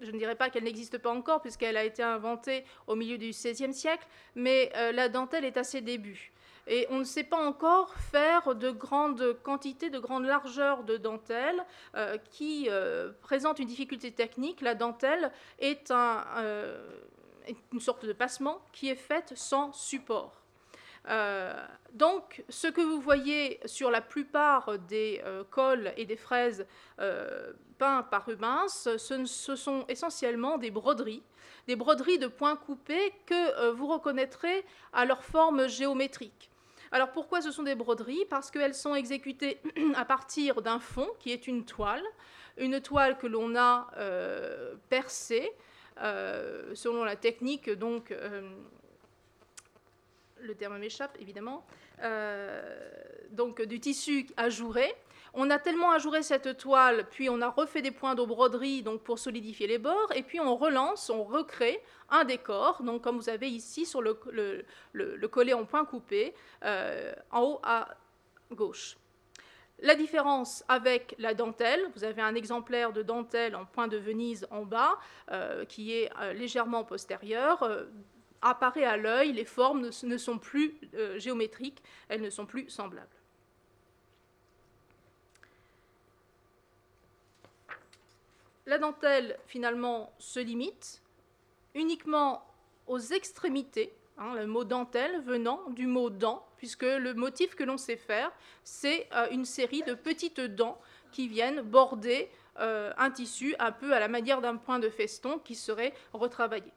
je ne dirais pas qu'elle n'existe pas encore, puisqu'elle a été inventée au milieu du XVIe siècle, mais euh, la dentelle est à ses débuts. Et on ne sait pas encore faire de grandes quantités, de grandes largeurs de dentelle euh, qui euh, présentent une difficulté technique. La dentelle est, un, une sorte de passement qui est faite sans support. Euh, donc, ce que vous voyez sur la plupart des euh, cols et des fraises euh, peints par Rubens, ce, ce, sont essentiellement des broderies, des broderies de points coupés que vous reconnaîtrez à leur forme géométrique. Alors pourquoi ce sont des broderies? Parce qu'elles sont exécutées à partir d'un fond qui est une toile, une toile que l'on a percée selon la technique donc le terme m'échappe évidemment, euh, donc du tissu ajouré. On a tellement ajouré cette toile, puis on a refait des points de broderie donc pour solidifier les bords, et puis on relance, on recrée un décor, donc comme vous avez ici sur le, le, collet en point coupé, euh, en haut à gauche. La différence avec la dentelle, vous avez un exemplaire de dentelle en point de Venise en bas, euh, qui est légèrement postérieur apparaît à l'œil, les formes ne, sont plus euh, géométriques, elles ne sont plus semblables. La dentelle, finalement, se limite uniquement aux extrémités, hein, le mot dentelle venant du mot dent, puisque le motif que l'on sait faire, c'est euh, une série de petites dents qui viennent border euh, un tissu un peu à la manière d'un point de feston qui serait retravaillé.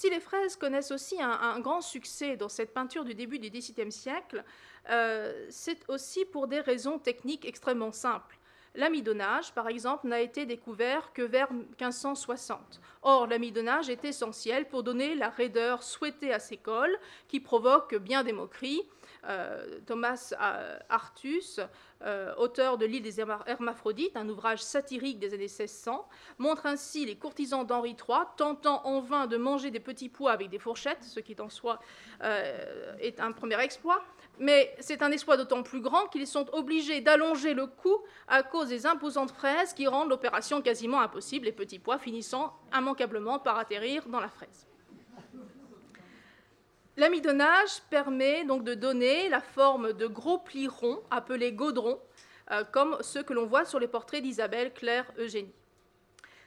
Si les fraises connaissent aussi un, grand succès dans cette peinture du début du XVIIe siècle, euh, c'est aussi pour des raisons techniques extrêmement simples. L'amidonnage, par exemple, n'a été découvert que vers 1560. Or, l'amidonnage est essentiel pour donner la raideur souhaitée à ces cols, qui provoquent bien des moqueries. Euh, Thomas euh, Artus euh, auteur de L'île des Hermaphrodites, un ouvrage satirique des années 1600, montre ainsi les courtisans d'Henri III tentant en vain de manger des petits pois avec des fourchettes, ce qui en soi est un premier exploit. Mais c'est un exploit d'autant plus grand qu'ils sont obligés d'allonger le cou à cause des imposantes fraises qui rendent l'opération quasiment impossible, les petits pois finissant immanquablement par atterrir dans la fraise. L'amidonnage permet donc de donner la forme de gros plis ronds appelés gaudrons, euh, comme ceux que l'on voit sur les portraits d'Isabelle Claire Eugénie.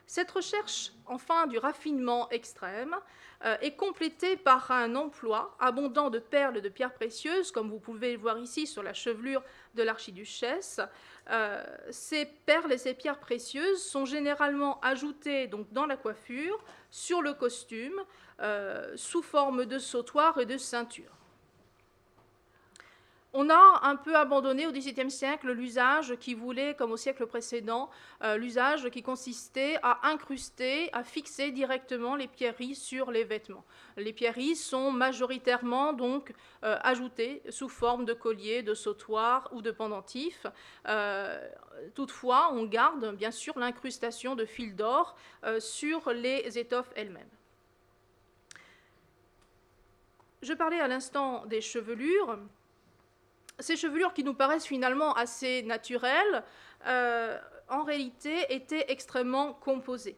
Cette recherche, enfin du raffinement extrême, euh, est complétée par un emploi abondant de perles de pierres précieuses, comme vous pouvez le voir ici sur la chevelure de l'archiduchesse. Euh, ces perles et ces pierres précieuses sont généralement ajoutées donc, dans la coiffure, sur le costume, euh, sous forme de sautoir et de ceinture. On a un peu abandonné au XVIIe siècle l'usage qui voulait, comme au siècle précédent, euh, l'usage qui consistait à incruster, à fixer directement les pierreries sur les vêtements. Les pierreries sont majoritairement donc euh, ajoutées sous forme de colliers, de sautoirs ou de pendentifs. Toutefois, on garde bien sûr l'incrustation de fils d'or sur les étoffes elles-mêmes. Je parlais à l'instant des chevelures ces chevelures qui nous paraissent finalement assez naturelles, euh, en réalité étaient extrêmement composées.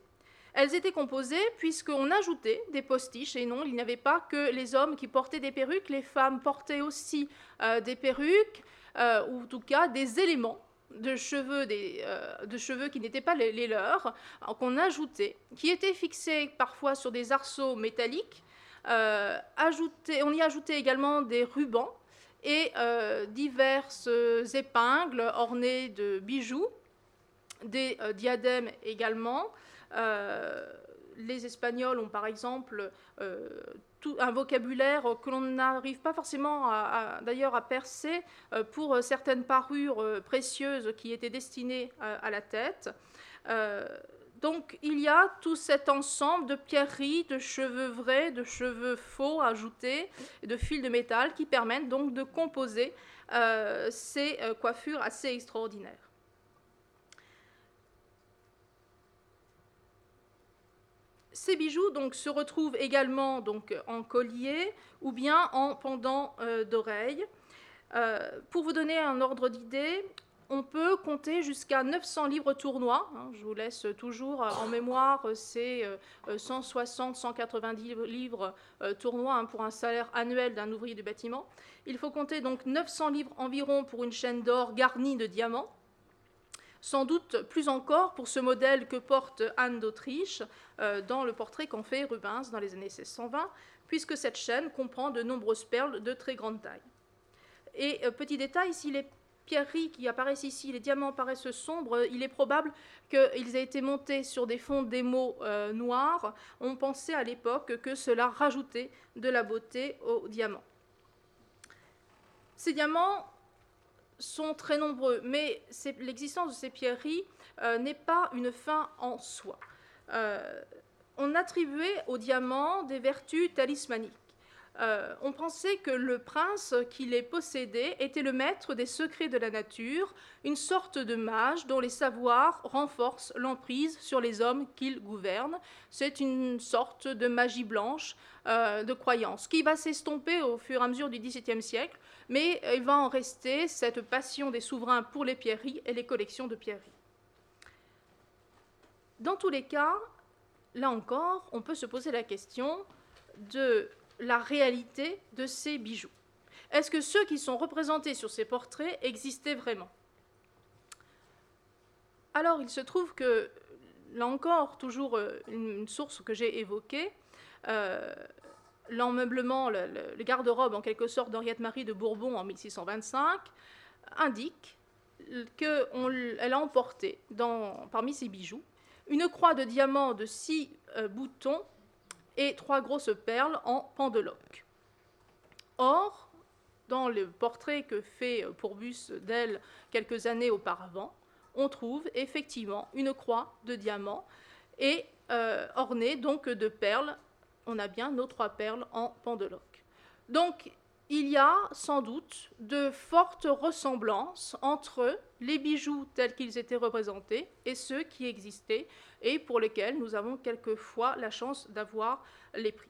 Elles étaient composées puisqu'on ajoutait des postiches, et non, il n'y avait pas que les hommes qui portaient des perruques, les femmes portaient aussi euh, des perruques, euh, ou en tout cas des éléments de cheveux, de cheveux qui n'étaient pas les, leurs, qu'on ajoutait, qui étaient fixés parfois sur des arceaux métalliques. On y ajoutait également des rubans et euh, diverses épingles ornées de bijoux, des euh, diadèmes également. Euh, les Espagnols ont par exemple un vocabulaire que l'on n'arrive pas forcément d'ailleurs à percer pour certaines parures précieuses qui étaient destinées à la tête. Donc il y a tout cet ensemble de pierreries, de cheveux vrais, de cheveux faux ajoutés, de fils de métal qui permettent donc de composer euh, ces euh, coiffures assez extraordinaires. Ces bijoux se retrouvent également en collier ou bien en pendant euh, d'oreilles. pour vous donner un ordre d'idée, on peut compter jusqu'à 900 livres tournois. Hein, je vous laisse toujours euh, en mémoire ces 160, 190 livres euh, tournois hein, pour un salaire annuel d'un ouvrier du bâtiment. Il faut compter donc 900 livres environ pour une chaîne d'or garnie de diamants. Sans doute plus encore pour ce modèle que porte Anne d'Autriche euh, dans le portrait qu'en fait Rubens dans les années 1620, puisque cette chaîne comprend de nombreuses perles de très grande taille. Et petit détail, s'il est pierreries qui apparaissent ici, les diamants paraissent sombres, il est probable qu'ils aient été montés sur des fonds d'émaux euh, noirs. On pensait à l'époque que cela rajoutait de la beauté aux diamants. Ces diamants sont très nombreux, mais l'existence de ces pierreries euh, n'est pas une fin en soi. Euh, on attribuait aux diamants des vertus talismaniques. Euh, on pensait que le prince qui les possédait était le maître des secrets de la nature, une sorte de mage dont les savoirs renforcent l'emprise sur les hommes qu'il gouverne. C'est une sorte de magie blanche euh, de croyance qui va s'estomper au fur et à mesure du XVIIe siècle, mais il va en rester cette passion des souverains pour les pierreries et les collections de pierreries. Dans tous les cas, là encore, on peut se poser la question de la réalité de ces bijoux. Est-ce que ceux qui sont représentés sur ces portraits existaient vraiment? Alors, il se trouve que, là encore, toujours euh, une source que j'ai évoquée, euh, l'emmeublement, le, garde-robe en quelque sorte d'Henriette Marie de Bourbon en 1625, indique qu'elle a emporté parmi ses bijoux une croix de diamant de six euh, boutons et trois grosses perles en pendeloque. Or, dans le portrait que fait Pourbus d'elle quelques années auparavant, on trouve effectivement une croix de diamant et euh, ornée donc de perles. On a bien nos trois perles en pendeloque. Donc, il y a sans doute de fortes ressemblances entre les bijoux tels qu'ils étaient représentés et ceux qui existaient et pour lesquels nous avons quelquefois la chance d'avoir les prix.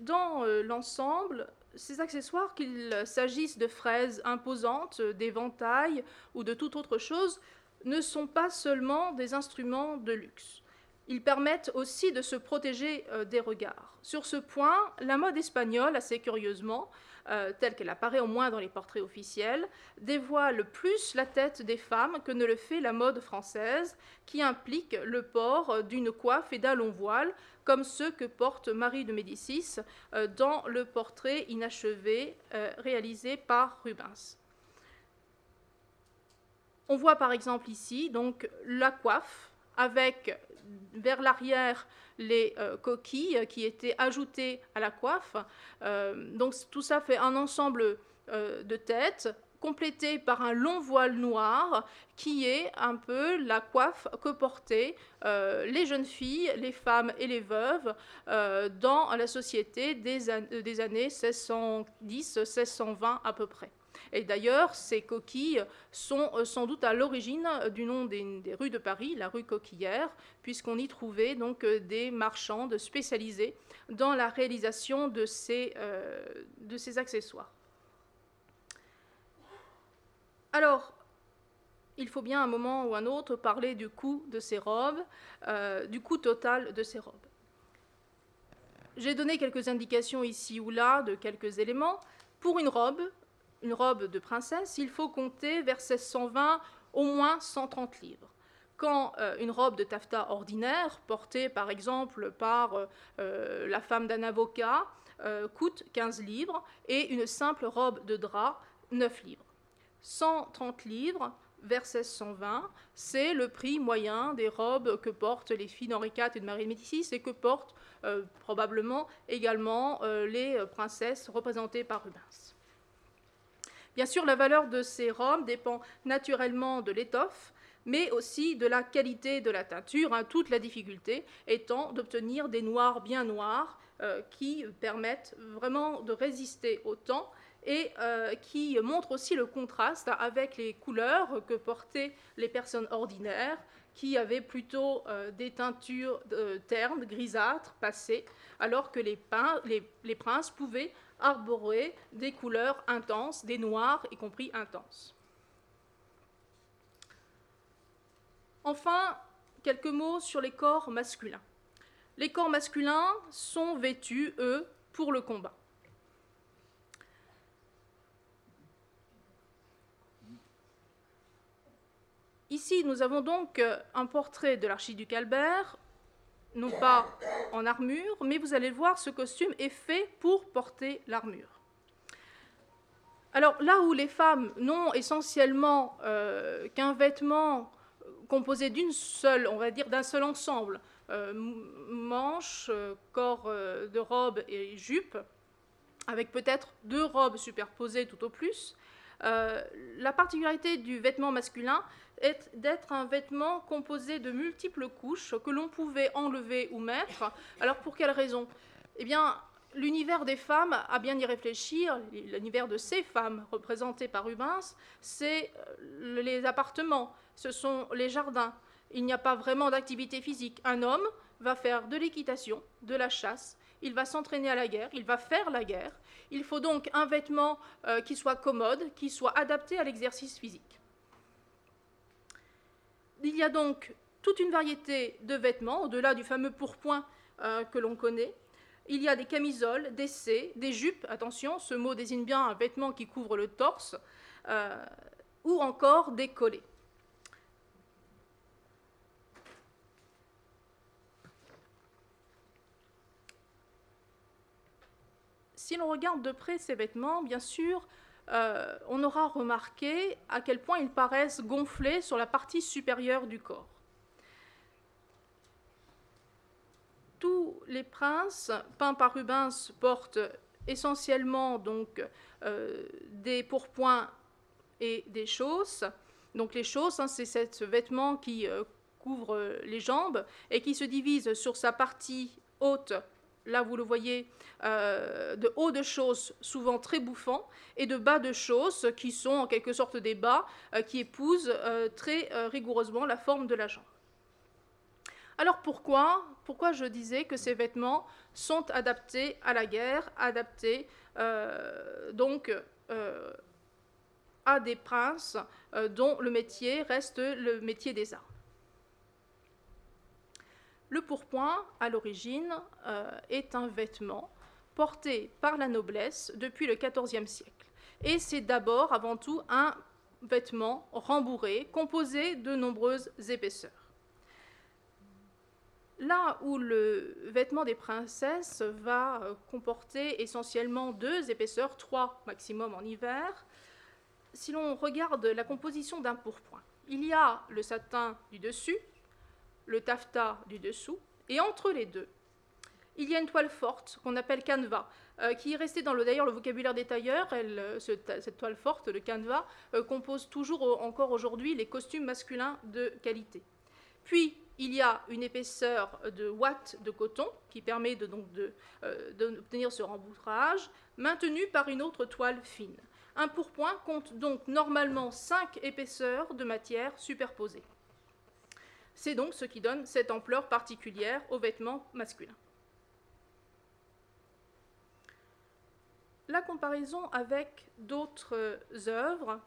Dans euh, l'ensemble, ces accessoires, qu'il s'agisse de fraises imposantes, d'éventails ou de toute autre chose, ne sont pas seulement des instruments de luxe. Ils permettent aussi de se protéger euh, des regards. Sur ce point, la mode espagnole, assez curieusement, telle qu'elle apparaît au moins dans les portraits officiels, dévoile plus la tête des femmes que ne le fait la mode française, qui implique le port d'une coiffe et d'un long voile, comme ceux que porte Marie de Médicis dans le portrait inachevé réalisé par Rubens. On voit par exemple ici donc la coiffe avec vers l'arrière les euh, coquilles qui étaient ajoutées à la coiffe. Euh, donc tout ça fait un ensemble euh, de têtes complété par un long voile noir qui est un peu la coiffe que portaient les jeunes filles, les femmes et les veuves dans la société des, des années 1610-1620 à peu près. Et d'ailleurs, ces coquilles sont euh, sans doute à l'origine du nom des, rues de Paris, la rue Coquillère, puisqu'on y trouvait donc euh, des marchands spécialisés dans la réalisation de ces, euh, accessoires. Alors, il faut bien à un moment ou un autre parler du coût de ces robes, du coût total de ces robes. J'ai donné quelques indications ici ou là de quelques éléments. Pour une robe, une robe de princesse, il faut compter vers 1620 au moins 130 livres. Quand euh, une robe de taffetas ordinaire, portée par exemple par euh, euh, la femme d'un avocat, coûte 15 livres et une simple robe de drap 9 livres. 130 livres vers 1620, c'est le prix moyen des robes que portent les filles d'Henri IV et de Marie de Médicis et que portent probablement également les princesses représentées par Rubens. Bien sûr, la valeur de ces robes dépend naturellement de l'étoffe, mais aussi de la qualité de la teinture, hein, toute la difficulté étant d'obtenir des noirs bien noirs euh, qui permettent vraiment de résister au temps et euh, qui montrent aussi le contraste avec les couleurs que portaient les personnes ordinaires qui avaient plutôt euh, des teintures ternes, grisâtres, passées, alors que les princes pouvaient arborer des couleurs intenses, des noirs y compris intenses. Enfin, quelques mots sur les corps masculins. Les corps masculins sont vêtus, eux, pour le combat. Ici, nous avons donc un portrait de l'archiduc Albert non pas en armure, mais vous allez voir, ce costume est fait pour porter l'armure. Alors là où les femmes n'ont essentiellement euh, qu'un vêtement composé d'une seule, on va dire d'un seul ensemble, euh, manches, euh, corps de robe et jupe, avec peut-être deux robes superposées tout au plus, la particularité du vêtement masculin, d'être un vêtement composé de multiples couches que l'on pouvait enlever ou mettre. Alors pour quelle raison? Eh bien, l'univers des femmes, à bien y réfléchir, l'univers de ces femmes représentées par Rubens, c'est euh, les appartements, ce sont les jardins. Il n'y a pas vraiment d'activité physique. Un homme va faire de l'équitation, de la chasse, il va s'entraîner à la guerre, il va faire la guerre. Il faut donc un vêtement euh, qui soit commode, qui soit adapté à l'exercice physique. Il y a donc toute une variété de vêtements, au-delà du fameux pourpoint euh, que l'on connaît. Il y a des camisoles, des C, des jupes, attention, ce mot désigne bien un vêtement qui couvre le torse, euh, ou encore des collets. Si l'on regarde de près ces vêtements, bien sûr, euh, on aura remarqué à quel point ils paraissent gonflés sur la partie supérieure du corps. Tous les princes peints par Rubens portent essentiellement donc euh, des pourpoints et des chausses. Donc les chausses, hein, c'est ce vêtement qui euh, couvre les jambes et qui se divise sur sa partie haute là vous le voyez, euh, de haut de chausses souvent très bouffants et de bas de chausses qui sont en quelque sorte des bas euh, qui épousent euh, très rigoureusement la forme de la jambe. Alors pourquoi Pourquoi je disais que ces vêtements sont adaptés à la guerre, adaptés donc à des princes dont le métier reste le métier des arts? Le pourpoint, à l'origine, euh, est un vêtement porté par la noblesse depuis le XIVe siècle. Et c'est d'abord, avant tout, un vêtement rembourré, composé de nombreuses épaisseurs. Là où le vêtement des princesses va euh, comporter essentiellement deux épaisseurs, trois maximum en hiver, si l'on regarde la composition d'un pourpoint, il y a le satin du dessus, le taffetas du dessous, et entre les deux, il y a une toile forte qu'on appelle canevas, euh, qui est restée dans le, d'ailleurs le vocabulaire des tailleurs. Euh, cette toile forte, le canevas, euh, compose toujours encore aujourd'hui les costumes masculins de qualité. Puis, il y a une épaisseur de watts de coton qui permet de, donc d'obtenir ce rembourrage, maintenu par une autre toile fine. Un pourpoint compte donc normalement 5 épaisseurs de matière superposées. C'est donc ce qui donne cette ampleur particulière aux vêtements masculins. La comparaison avec d'autres œuvres,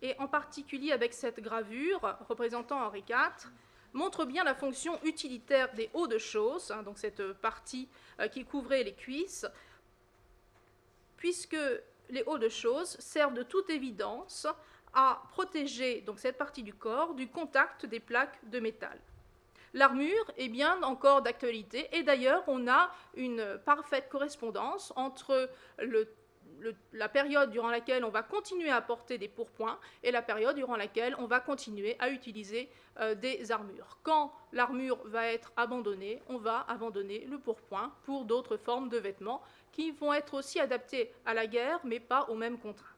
et en particulier avec cette gravure représentant Henri IV, montre bien la fonction utilitaire des hauts de choses, hein, donc cette partie euh, qui couvrait les cuisses, puisque les hauts de choses servent de toute évidence à protéger donc cette partie du corps du contact des plaques de métal. L'armure est bien encore d'actualité et d'ailleurs on a une parfaite correspondance entre la période durant laquelle on va continuer à porter des pourpoints et la période durant laquelle on va continuer à utiliser euh, des armures. Quand l'armure va être abandonnée, on va abandonner le pourpoint pour d'autres formes de vêtements qui vont être aussi adaptés à la guerre mais pas aux mêmes contraintes.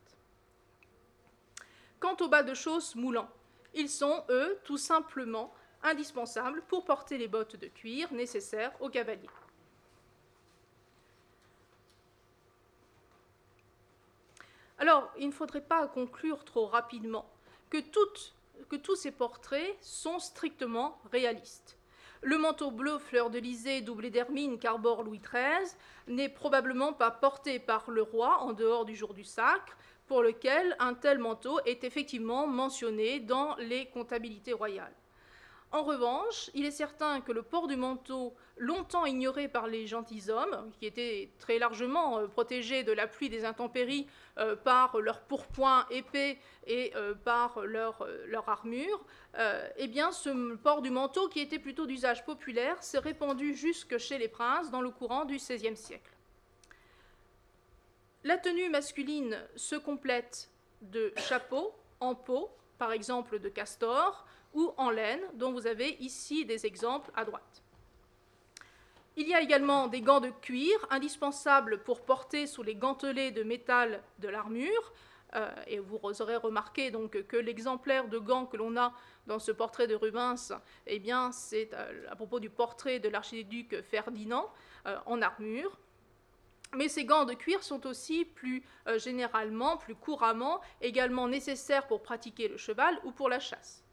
Quant aux bas de chausses moulants, ils sont, eux, tout simplement indispensables pour porter les bottes de cuir nécessaires aux cavaliers. Alors, il ne faudrait pas conclure trop rapidement que, tous ces portraits sont strictement réalistes. Le manteau bleu fleur de lysée doublé d'hermine qu'arbore Louis XIII n'est probablement pas porté par le roi en dehors du jour du sacre, pour lequel un tel manteau est effectivement mentionné dans les comptabilités royales. En revanche, il est certain que le port du manteau, longtemps ignoré par les gentilshommes, qui étaient très largement euh, protégés de la pluie des intempéries euh, par leur pourpoint épais et euh, par leur, armure, eh bien, ce port du manteau, qui était plutôt d'usage populaire, s'est répandu jusque chez les princes dans le courant du XVIe siècle. La tenue masculine se complète de chapeaux en peau, par exemple de castor, ou en laine, dont vous avez ici des exemples à droite. Il y a également des gants de cuir, indispensables pour porter sous les gantelets de métal de l'armure. Euh, et vous aurez remarqué donc que l'exemplaire de gants que l'on a dans ce portrait de Rubens, eh bien, c'est euh, à propos du portrait de l'archiduc Ferdinand euh, en armure. Mais ces gants de cuir sont aussi plus euh, généralement, plus couramment, également nécessaires pour pratiquer le cheval ou pour la chasse.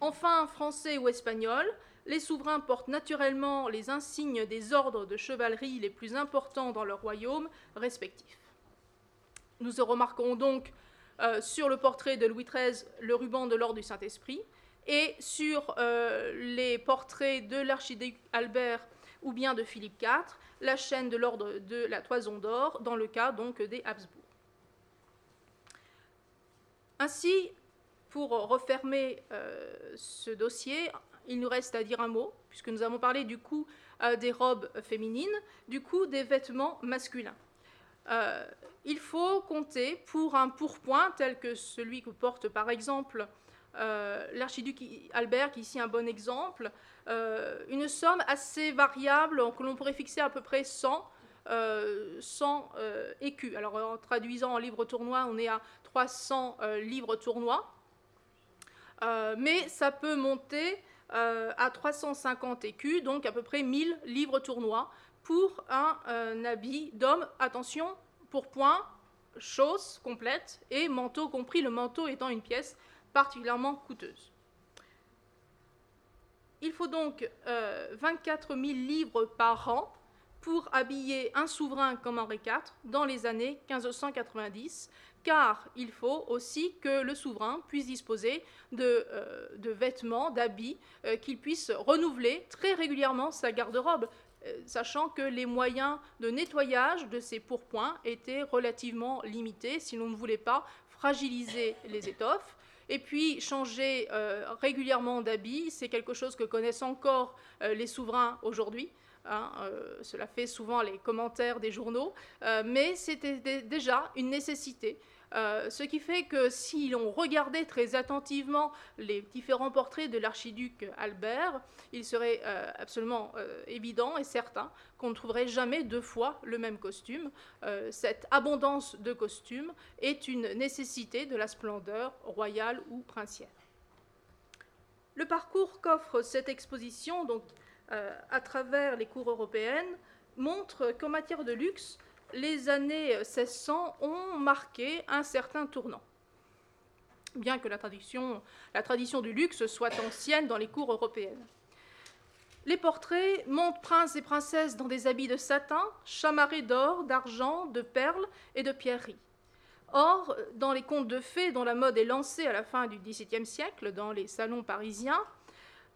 Enfin, français ou espagnol, les souverains portent naturellement les insignes des ordres de chevalerie les plus importants dans leur royaume respectif. Nous remarquerons donc euh, sur le portrait de Louis XIII le ruban de l'ordre du Saint-Esprit et sur euh, les portraits de l'archiduc Albert ou bien de Philippe IV la chaîne de l'ordre de la Toison d'Or, dans le cas donc des Habsbourg. Ainsi, pour refermer euh, ce dossier, il nous reste à dire un mot, puisque nous avons parlé du coût euh, des robes féminines, du coût des vêtements masculins. Euh, il faut compter pour un pourpoint tel que celui que porte par exemple l'archiduc Albert, qui est ici un bon exemple, euh, une somme assez variable que l'on pourrait fixer à peu près 100, 100 euh, euh, écus. Alors en traduisant en livres tournois, on est à 300 livres tournois. mais ça peut monter à 350 écus, donc à peu près 1000 livres tournois pour un, un habit d'homme. Attention, pour point, chose complète et manteau compris, le manteau étant une pièce particulièrement coûteuse. Il faut donc 24 euh, 000 livres par an pour habiller un souverain comme Henri IV dans les années 1590, car il faut aussi que le souverain puisse disposer de, euh, vêtements, d'habits, euh, qu'il puisse renouveler très régulièrement sa garde-robe. Sachant que les moyens de nettoyage de ces pourpoints étaient relativement limités si l'on ne voulait pas fragiliser les étoffes. Et puis changer régulièrement d'habit, c'est quelque chose que connaissent encore les souverains aujourd'hui. Hein, cela fait souvent les commentaires des journaux, mais c'était déjà une nécessité euh, ce qui fait que si l'on regardait très attentivement les différents portraits de l'archiduc Albert, il serait euh, absolument euh, évident et certain qu'on ne trouverait jamais deux fois le même costume. cette abondance de costumes est une nécessité de la splendeur royale ou princière. Le parcours qu'offre cette exposition, donc à travers les cours européennes, montre qu'en matière de luxe, les années 1600 ont marqué un certain tournant. Bien que la tradition, du luxe soit ancienne dans les cours européennes. Les portraits montrent princes et princesses dans des habits de satin, chamarrés d'or, d'argent, de perles et de pierreries. Or, dans les contes de fées dont la mode est lancée à la fin du XVIIe siècle dans les salons parisiens,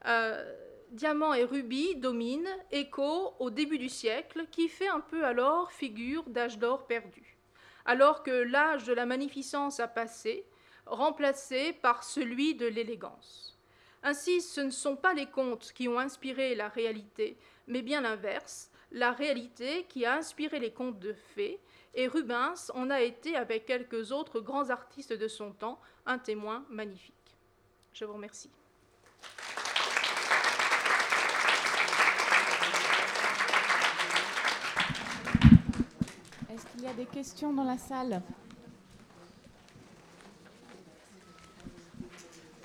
euh, diamants et rubis dominent, écho au début du siècle, qui fait un peu alors figure d'âge d'or perdu. Alors que l'âge de la magnificence a passé, remplacé par celui de l'élégance. Ainsi, ce ne sont pas les contes qui ont inspiré la réalité, mais bien l'inverse, la réalité qui a inspiré les contes de fées, et Rubens en a été, avec quelques autres grands artistes de son temps, un témoin magnifique. Je vous remercie. Il y a des questions dans la salle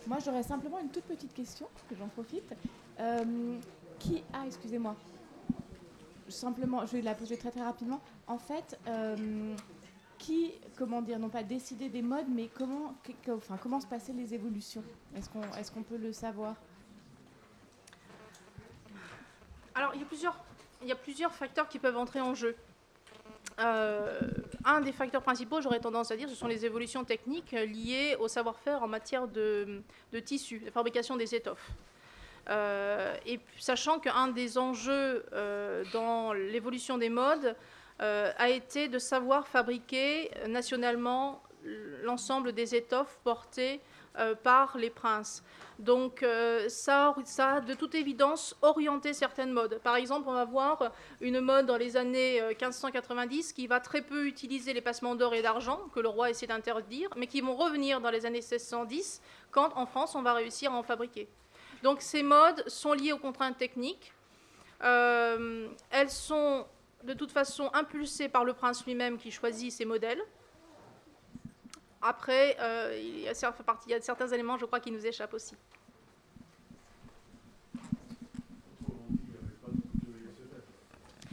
Moi, j'aurais simplement une toute petite question, que j'en profite. Euh, qui Ah, excusez-moi. Simplement, je vais la poser très très rapidement. En fait, euh, qui, comment dire, non pas décider des modes, mais comment, enfin, comment se passaient les évolutions? Est-ce qu'on est peut le savoir? Alors, il y, a plusieurs, il y a plusieurs facteurs qui peuvent entrer en jeu. Euh, un des facteurs principaux, j'aurais tendance à dire, ce sont les évolutions techniques liées au savoir-faire en matière de, tissus, de fabrication des étoffes. Euh, et sachant qu'un des enjeux euh, dans l'évolution des modes a été de savoir fabriquer nationalement l'ensemble des étoffes portées par les princes. Donc euh, ça, a de toute évidence orienté certaines modes. Par exemple, on va voir une mode dans les années 1590 euh, qui va très peu utiliser les passements d'or et d'argent, que le roi essaie d'interdire, mais qui vont revenir dans les années 1610, quand en France on va réussir à en fabriquer. Donc ces modes sont liées aux contraintes techniques. Euh, elles sont de toute façon impulsées par le prince lui-même qui choisit ces modèles. Après, euh, il, y a, certains éléments, je crois, qui nous échappent aussi.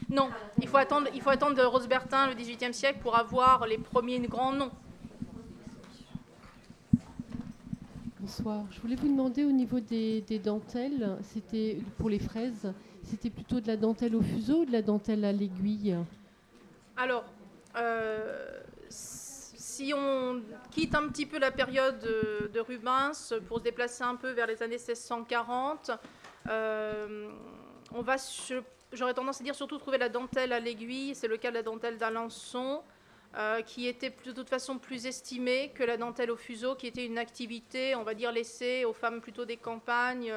Non, il faut attendre, il faut attendre de Rosebertin le XVIIIe siècle pour avoir les premiers grands noms. Bonsoir. Je voulais vous demander au niveau des, dentelles, c'était pour les fraises, c'était plutôt de la dentelle au fuseau ou de la dentelle à l'aiguille? Alors, euh, si on quitte un petit peu la période de, Rubens pour se déplacer un peu vers les années 1640, euh, on va, j'aurais tendance à dire surtout trouver la dentelle à l'aiguille. C'est le cas de la dentelle d'Alençon, euh, qui était de toute façon plus estimée que la dentelle au fuseau, qui était une activité, on va dire, laissée aux femmes plutôt des campagnes.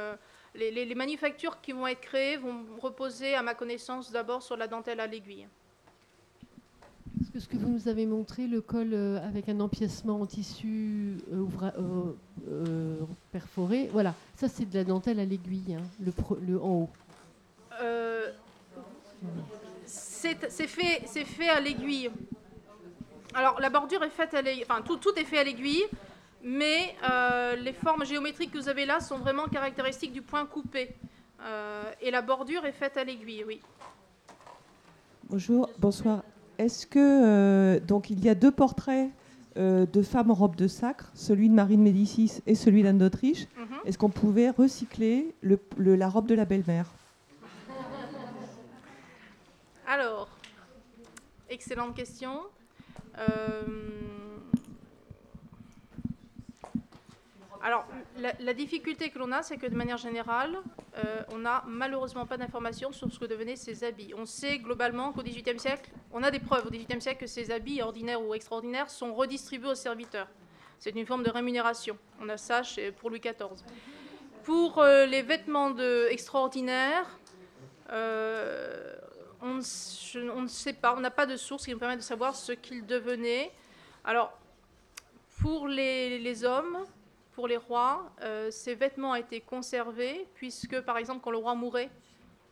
Les manufactures qui vont être créées vont reposer, à ma connaissance, d'abord sur la dentelle à l'aiguille ce que vous nous avez montré, le col euh, avec un empiècement en tissu euh, euh, perforé, voilà, ça c'est de la dentelle à l'aiguille, hein, le, le, en haut. c'est fait, fait à l'aiguille. Alors la bordure est faite à l'aiguille, enfin tout, tout, est fait à l'aiguille, mais les formes géométriques que vous avez là sont vraiment caractéristiques du point coupé. et la bordure est faite à l'aiguille, oui. Bonjour, bonsoir. Est-ce que euh, donc il y a deux portraits euh, de femmes en robe de sacre, celui de Marie de Médicis et celui d'Anne d'Autriche. Mhm. Est-ce qu'on pouvait recycler la robe de la belle-mère? Alors, excellente question. Euh, Alors, la, difficulté que l'on a, c'est que de manière générale, euh, on n'a malheureusement pas d'informations sur ce que devenaient ces habits. On sait globalement qu'au XVIIIe siècle, on a des preuves au XVIIIe siècle que ces habits, ordinaires ou extraordinaires, sont redistribués aux serviteurs. C'est une forme de rémunération. On a ça pour Louis XIV. Pour euh, les vêtements extraordinaires, euh, on, ne sait pas, on n'a pas de source qui nous permet de savoir ce qu'ils devenaient. Alors, pour les hommes, pour les rois, euh, ces vêtements été conservés, puisque par exemple quand le roi mourait,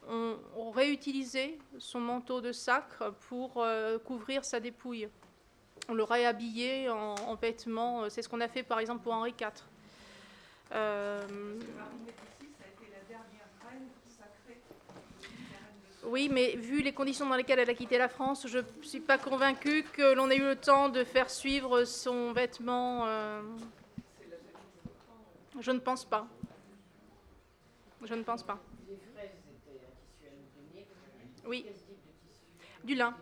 on, réutilisait son manteau de sacre pour euh, couvrir sa dépouille. On le réhabillait en, en vêtements, c'est ce qu'on a fait par exemple pour Henri IV. Euh, oui, mais vu les conditions dans lesquelles elle a quitté la France, je ne suis pas convaincue que l'on ait eu le temps de faire suivre son vêtement. Je ne pense pas. Je ne pense pas. Oui. Du lin.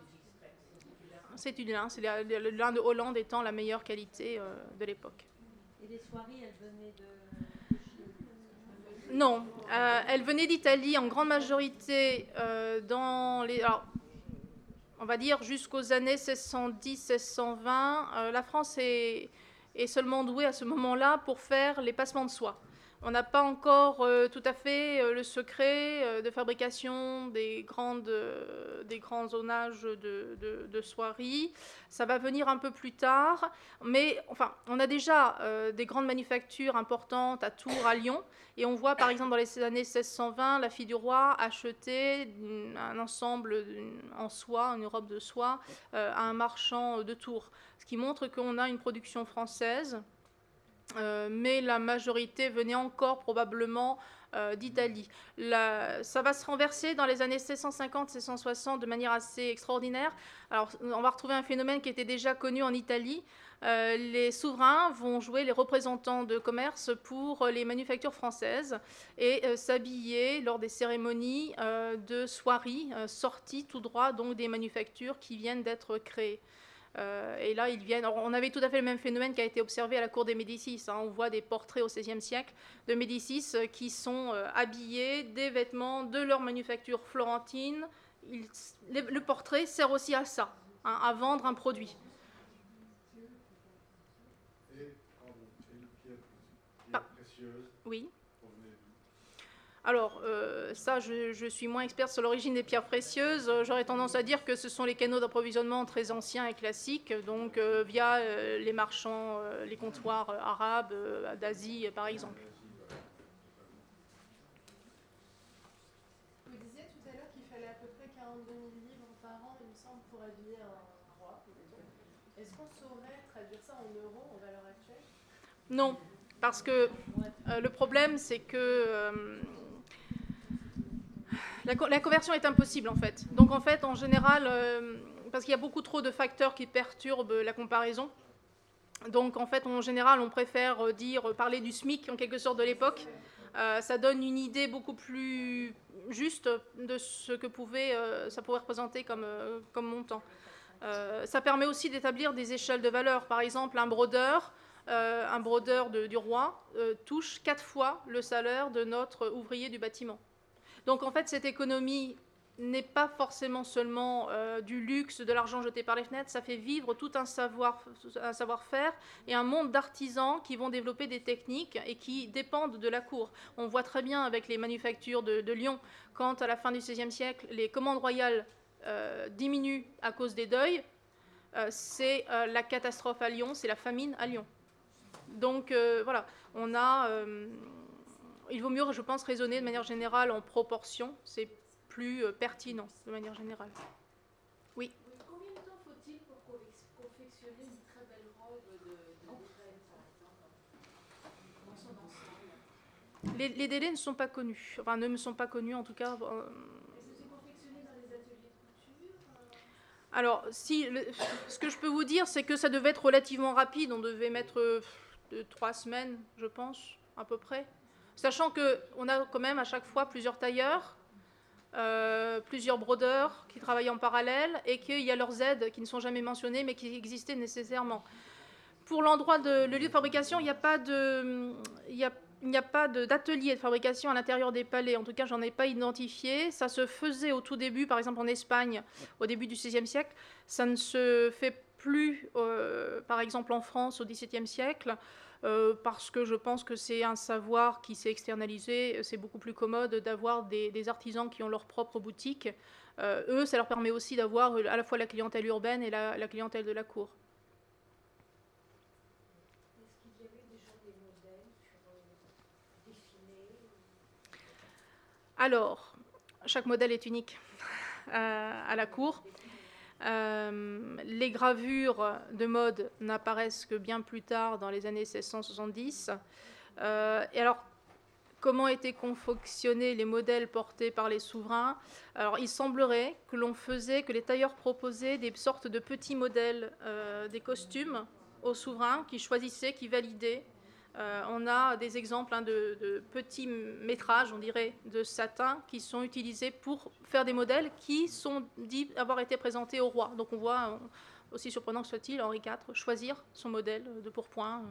C'est du lin. C'est le lin de Hollande étant la meilleure qualité euh, de l'époque. Et les soirées, elles venaient de. Non, euh, elles venaient d'Italie en grande majorité euh, dans les. on va dire jusqu'aux années 1610-1620. la France est est seulement doué à ce moment-là pour faire les passements de soie. On n'a pas encore euh, tout à fait euh, le secret euh, de fabrication des, des grands zonages de, soieries. Ça va venir un peu plus tard. Mais enfin, on a déjà des grandes manufactures importantes à Tours, à Lyon. Et on voit par exemple dans les années 1620, la fille du roi acheter un ensemble en soie, une robe de soie, à un marchand de Tours. Ce qui montre qu'on a une production française mais la majorité venait encore probablement euh, d'Italie. Ça va se renverser dans les années 1650-1660 de manière assez extraordinaire. Alors, on va retrouver un phénomène qui était déjà connu en Italie. Euh, les souverains vont jouer les représentants de commerce pour les manufactures françaises et s'habiller lors des cérémonies de soieries sorties tout droit donc des manufactures qui viennent d'être créées. Euh, et là, ils viennent. on avait tout à fait le même phénomène qui a été observé à la cour des Médicis. Hein. On voit des portraits au XVIe siècle de Médicis euh, qui sont euh, habillés des vêtements de leur manufacture florentine. le portrait sert aussi à ça, hein, à vendre un produit. Et, ah. oui. Alors, euh, ça, je, suis moins experte sur l'origine des pierres précieuses. Euh, j'aurais tendance à dire que ce sont les canaux d'approvisionnement très anciens et classiques, donc euh, via les marchands, les comptoirs arabes d'Asie, par exemple. Vous disiez tout à l'heure qu'il fallait à peu près 42 000 livres par an, il me semble, pour habiller un roi. Est-ce qu'on saurait traduire ça en euros en valeur actuelle? Non, parce que le problème, c'est que la, conversion est impossible en fait. Donc en fait, en général, euh, parce qu'il y a beaucoup trop de facteurs qui perturbent la comparaison. Donc en fait, en général, on préfère euh, dire euh, parler du SMIC en quelque sorte de l'époque. ça donne une idée beaucoup plus juste de ce que pouvait, ça pourrait représenter comme, comme montant. ça permet aussi d'établir des échelles de valeur. Par exemple, un brodeur, un brodeur du roi touche quatre fois le salaire de notre ouvrier du bâtiment. Donc en fait, cette économie n'est pas forcément seulement euh, du luxe, de l'argent jeté par les fenêtres, ça fait vivre tout un savoir-faire et un monde d'artisans qui vont développer des techniques et qui dépendent de la cour. On voit très bien avec les manufactures de, Lyon, quand à la fin du XVIe siècle, les commandes royales euh, diminuent à cause des deuils, euh, c'est la catastrophe à Lyon, c'est la famine à Lyon. Donc voilà, on a il vaut mieux, je pense, raisonner de manière générale en proportion. C'est plus euh, pertinent de manière générale. Oui. Combien de temps faut-il pour confectionner une très belle robe de, de les, les, délais ne sont pas connus, enfin ne me sont pas connus en tout cas. Euh... Euh? Alors, si, ce que je peux vous dire, c'est que ça devait être relativement rapide. On devait mettre euh, trois semaines, je pense, à peu près. Sachant qu'on a quand même à chaque fois plusieurs tailleurs, euh, plusieurs brodeurs qui travaillent en parallèle et qu'il y a leurs aides qui ne sont jamais mentionnées mais qui existaient nécessairement. pour l'endroit de le lieu de fabrication, il n'y a pas de, d'atelier de, fabrication à l'intérieur des palais. En tout cas, j'en ai pas identifié. Ça se faisait au tout début, par exemple en Espagne, au début du XVIe siècle. Ça ne se fait plus, euh, par exemple en France, au XVIIe siècle. Euh, parce que je pense que c'est un savoir qui s'est externalisé. C'est beaucoup plus commode d'avoir des, artisans qui ont leur propre boutique. Euh, eux, ça leur permet aussi d'avoir à la fois la clientèle urbaine et la, clientèle de la cour. Alors, chaque modèle est unique euh, à la cour. Euh, les gravures de mode n'apparaissent que bien plus tard, dans les années 1670. Euh, et alors, comment étaient confectionnés les modèles portés par les souverains? Alors, il semblerait que l'on faisait, que les tailleurs proposaient des sortes de petits modèles euh, des costumes aux souverains qui choisissaient, qui validaient. Euh, on a des exemples hein, de, de petits métrages, on dirait, de satin qui sont utilisés pour faire des modèles qui sont dits avoir été présentés au roi. Donc on voit, euh, aussi surprenant que soit-il, Henri IV choisir son modèle de pourpoint.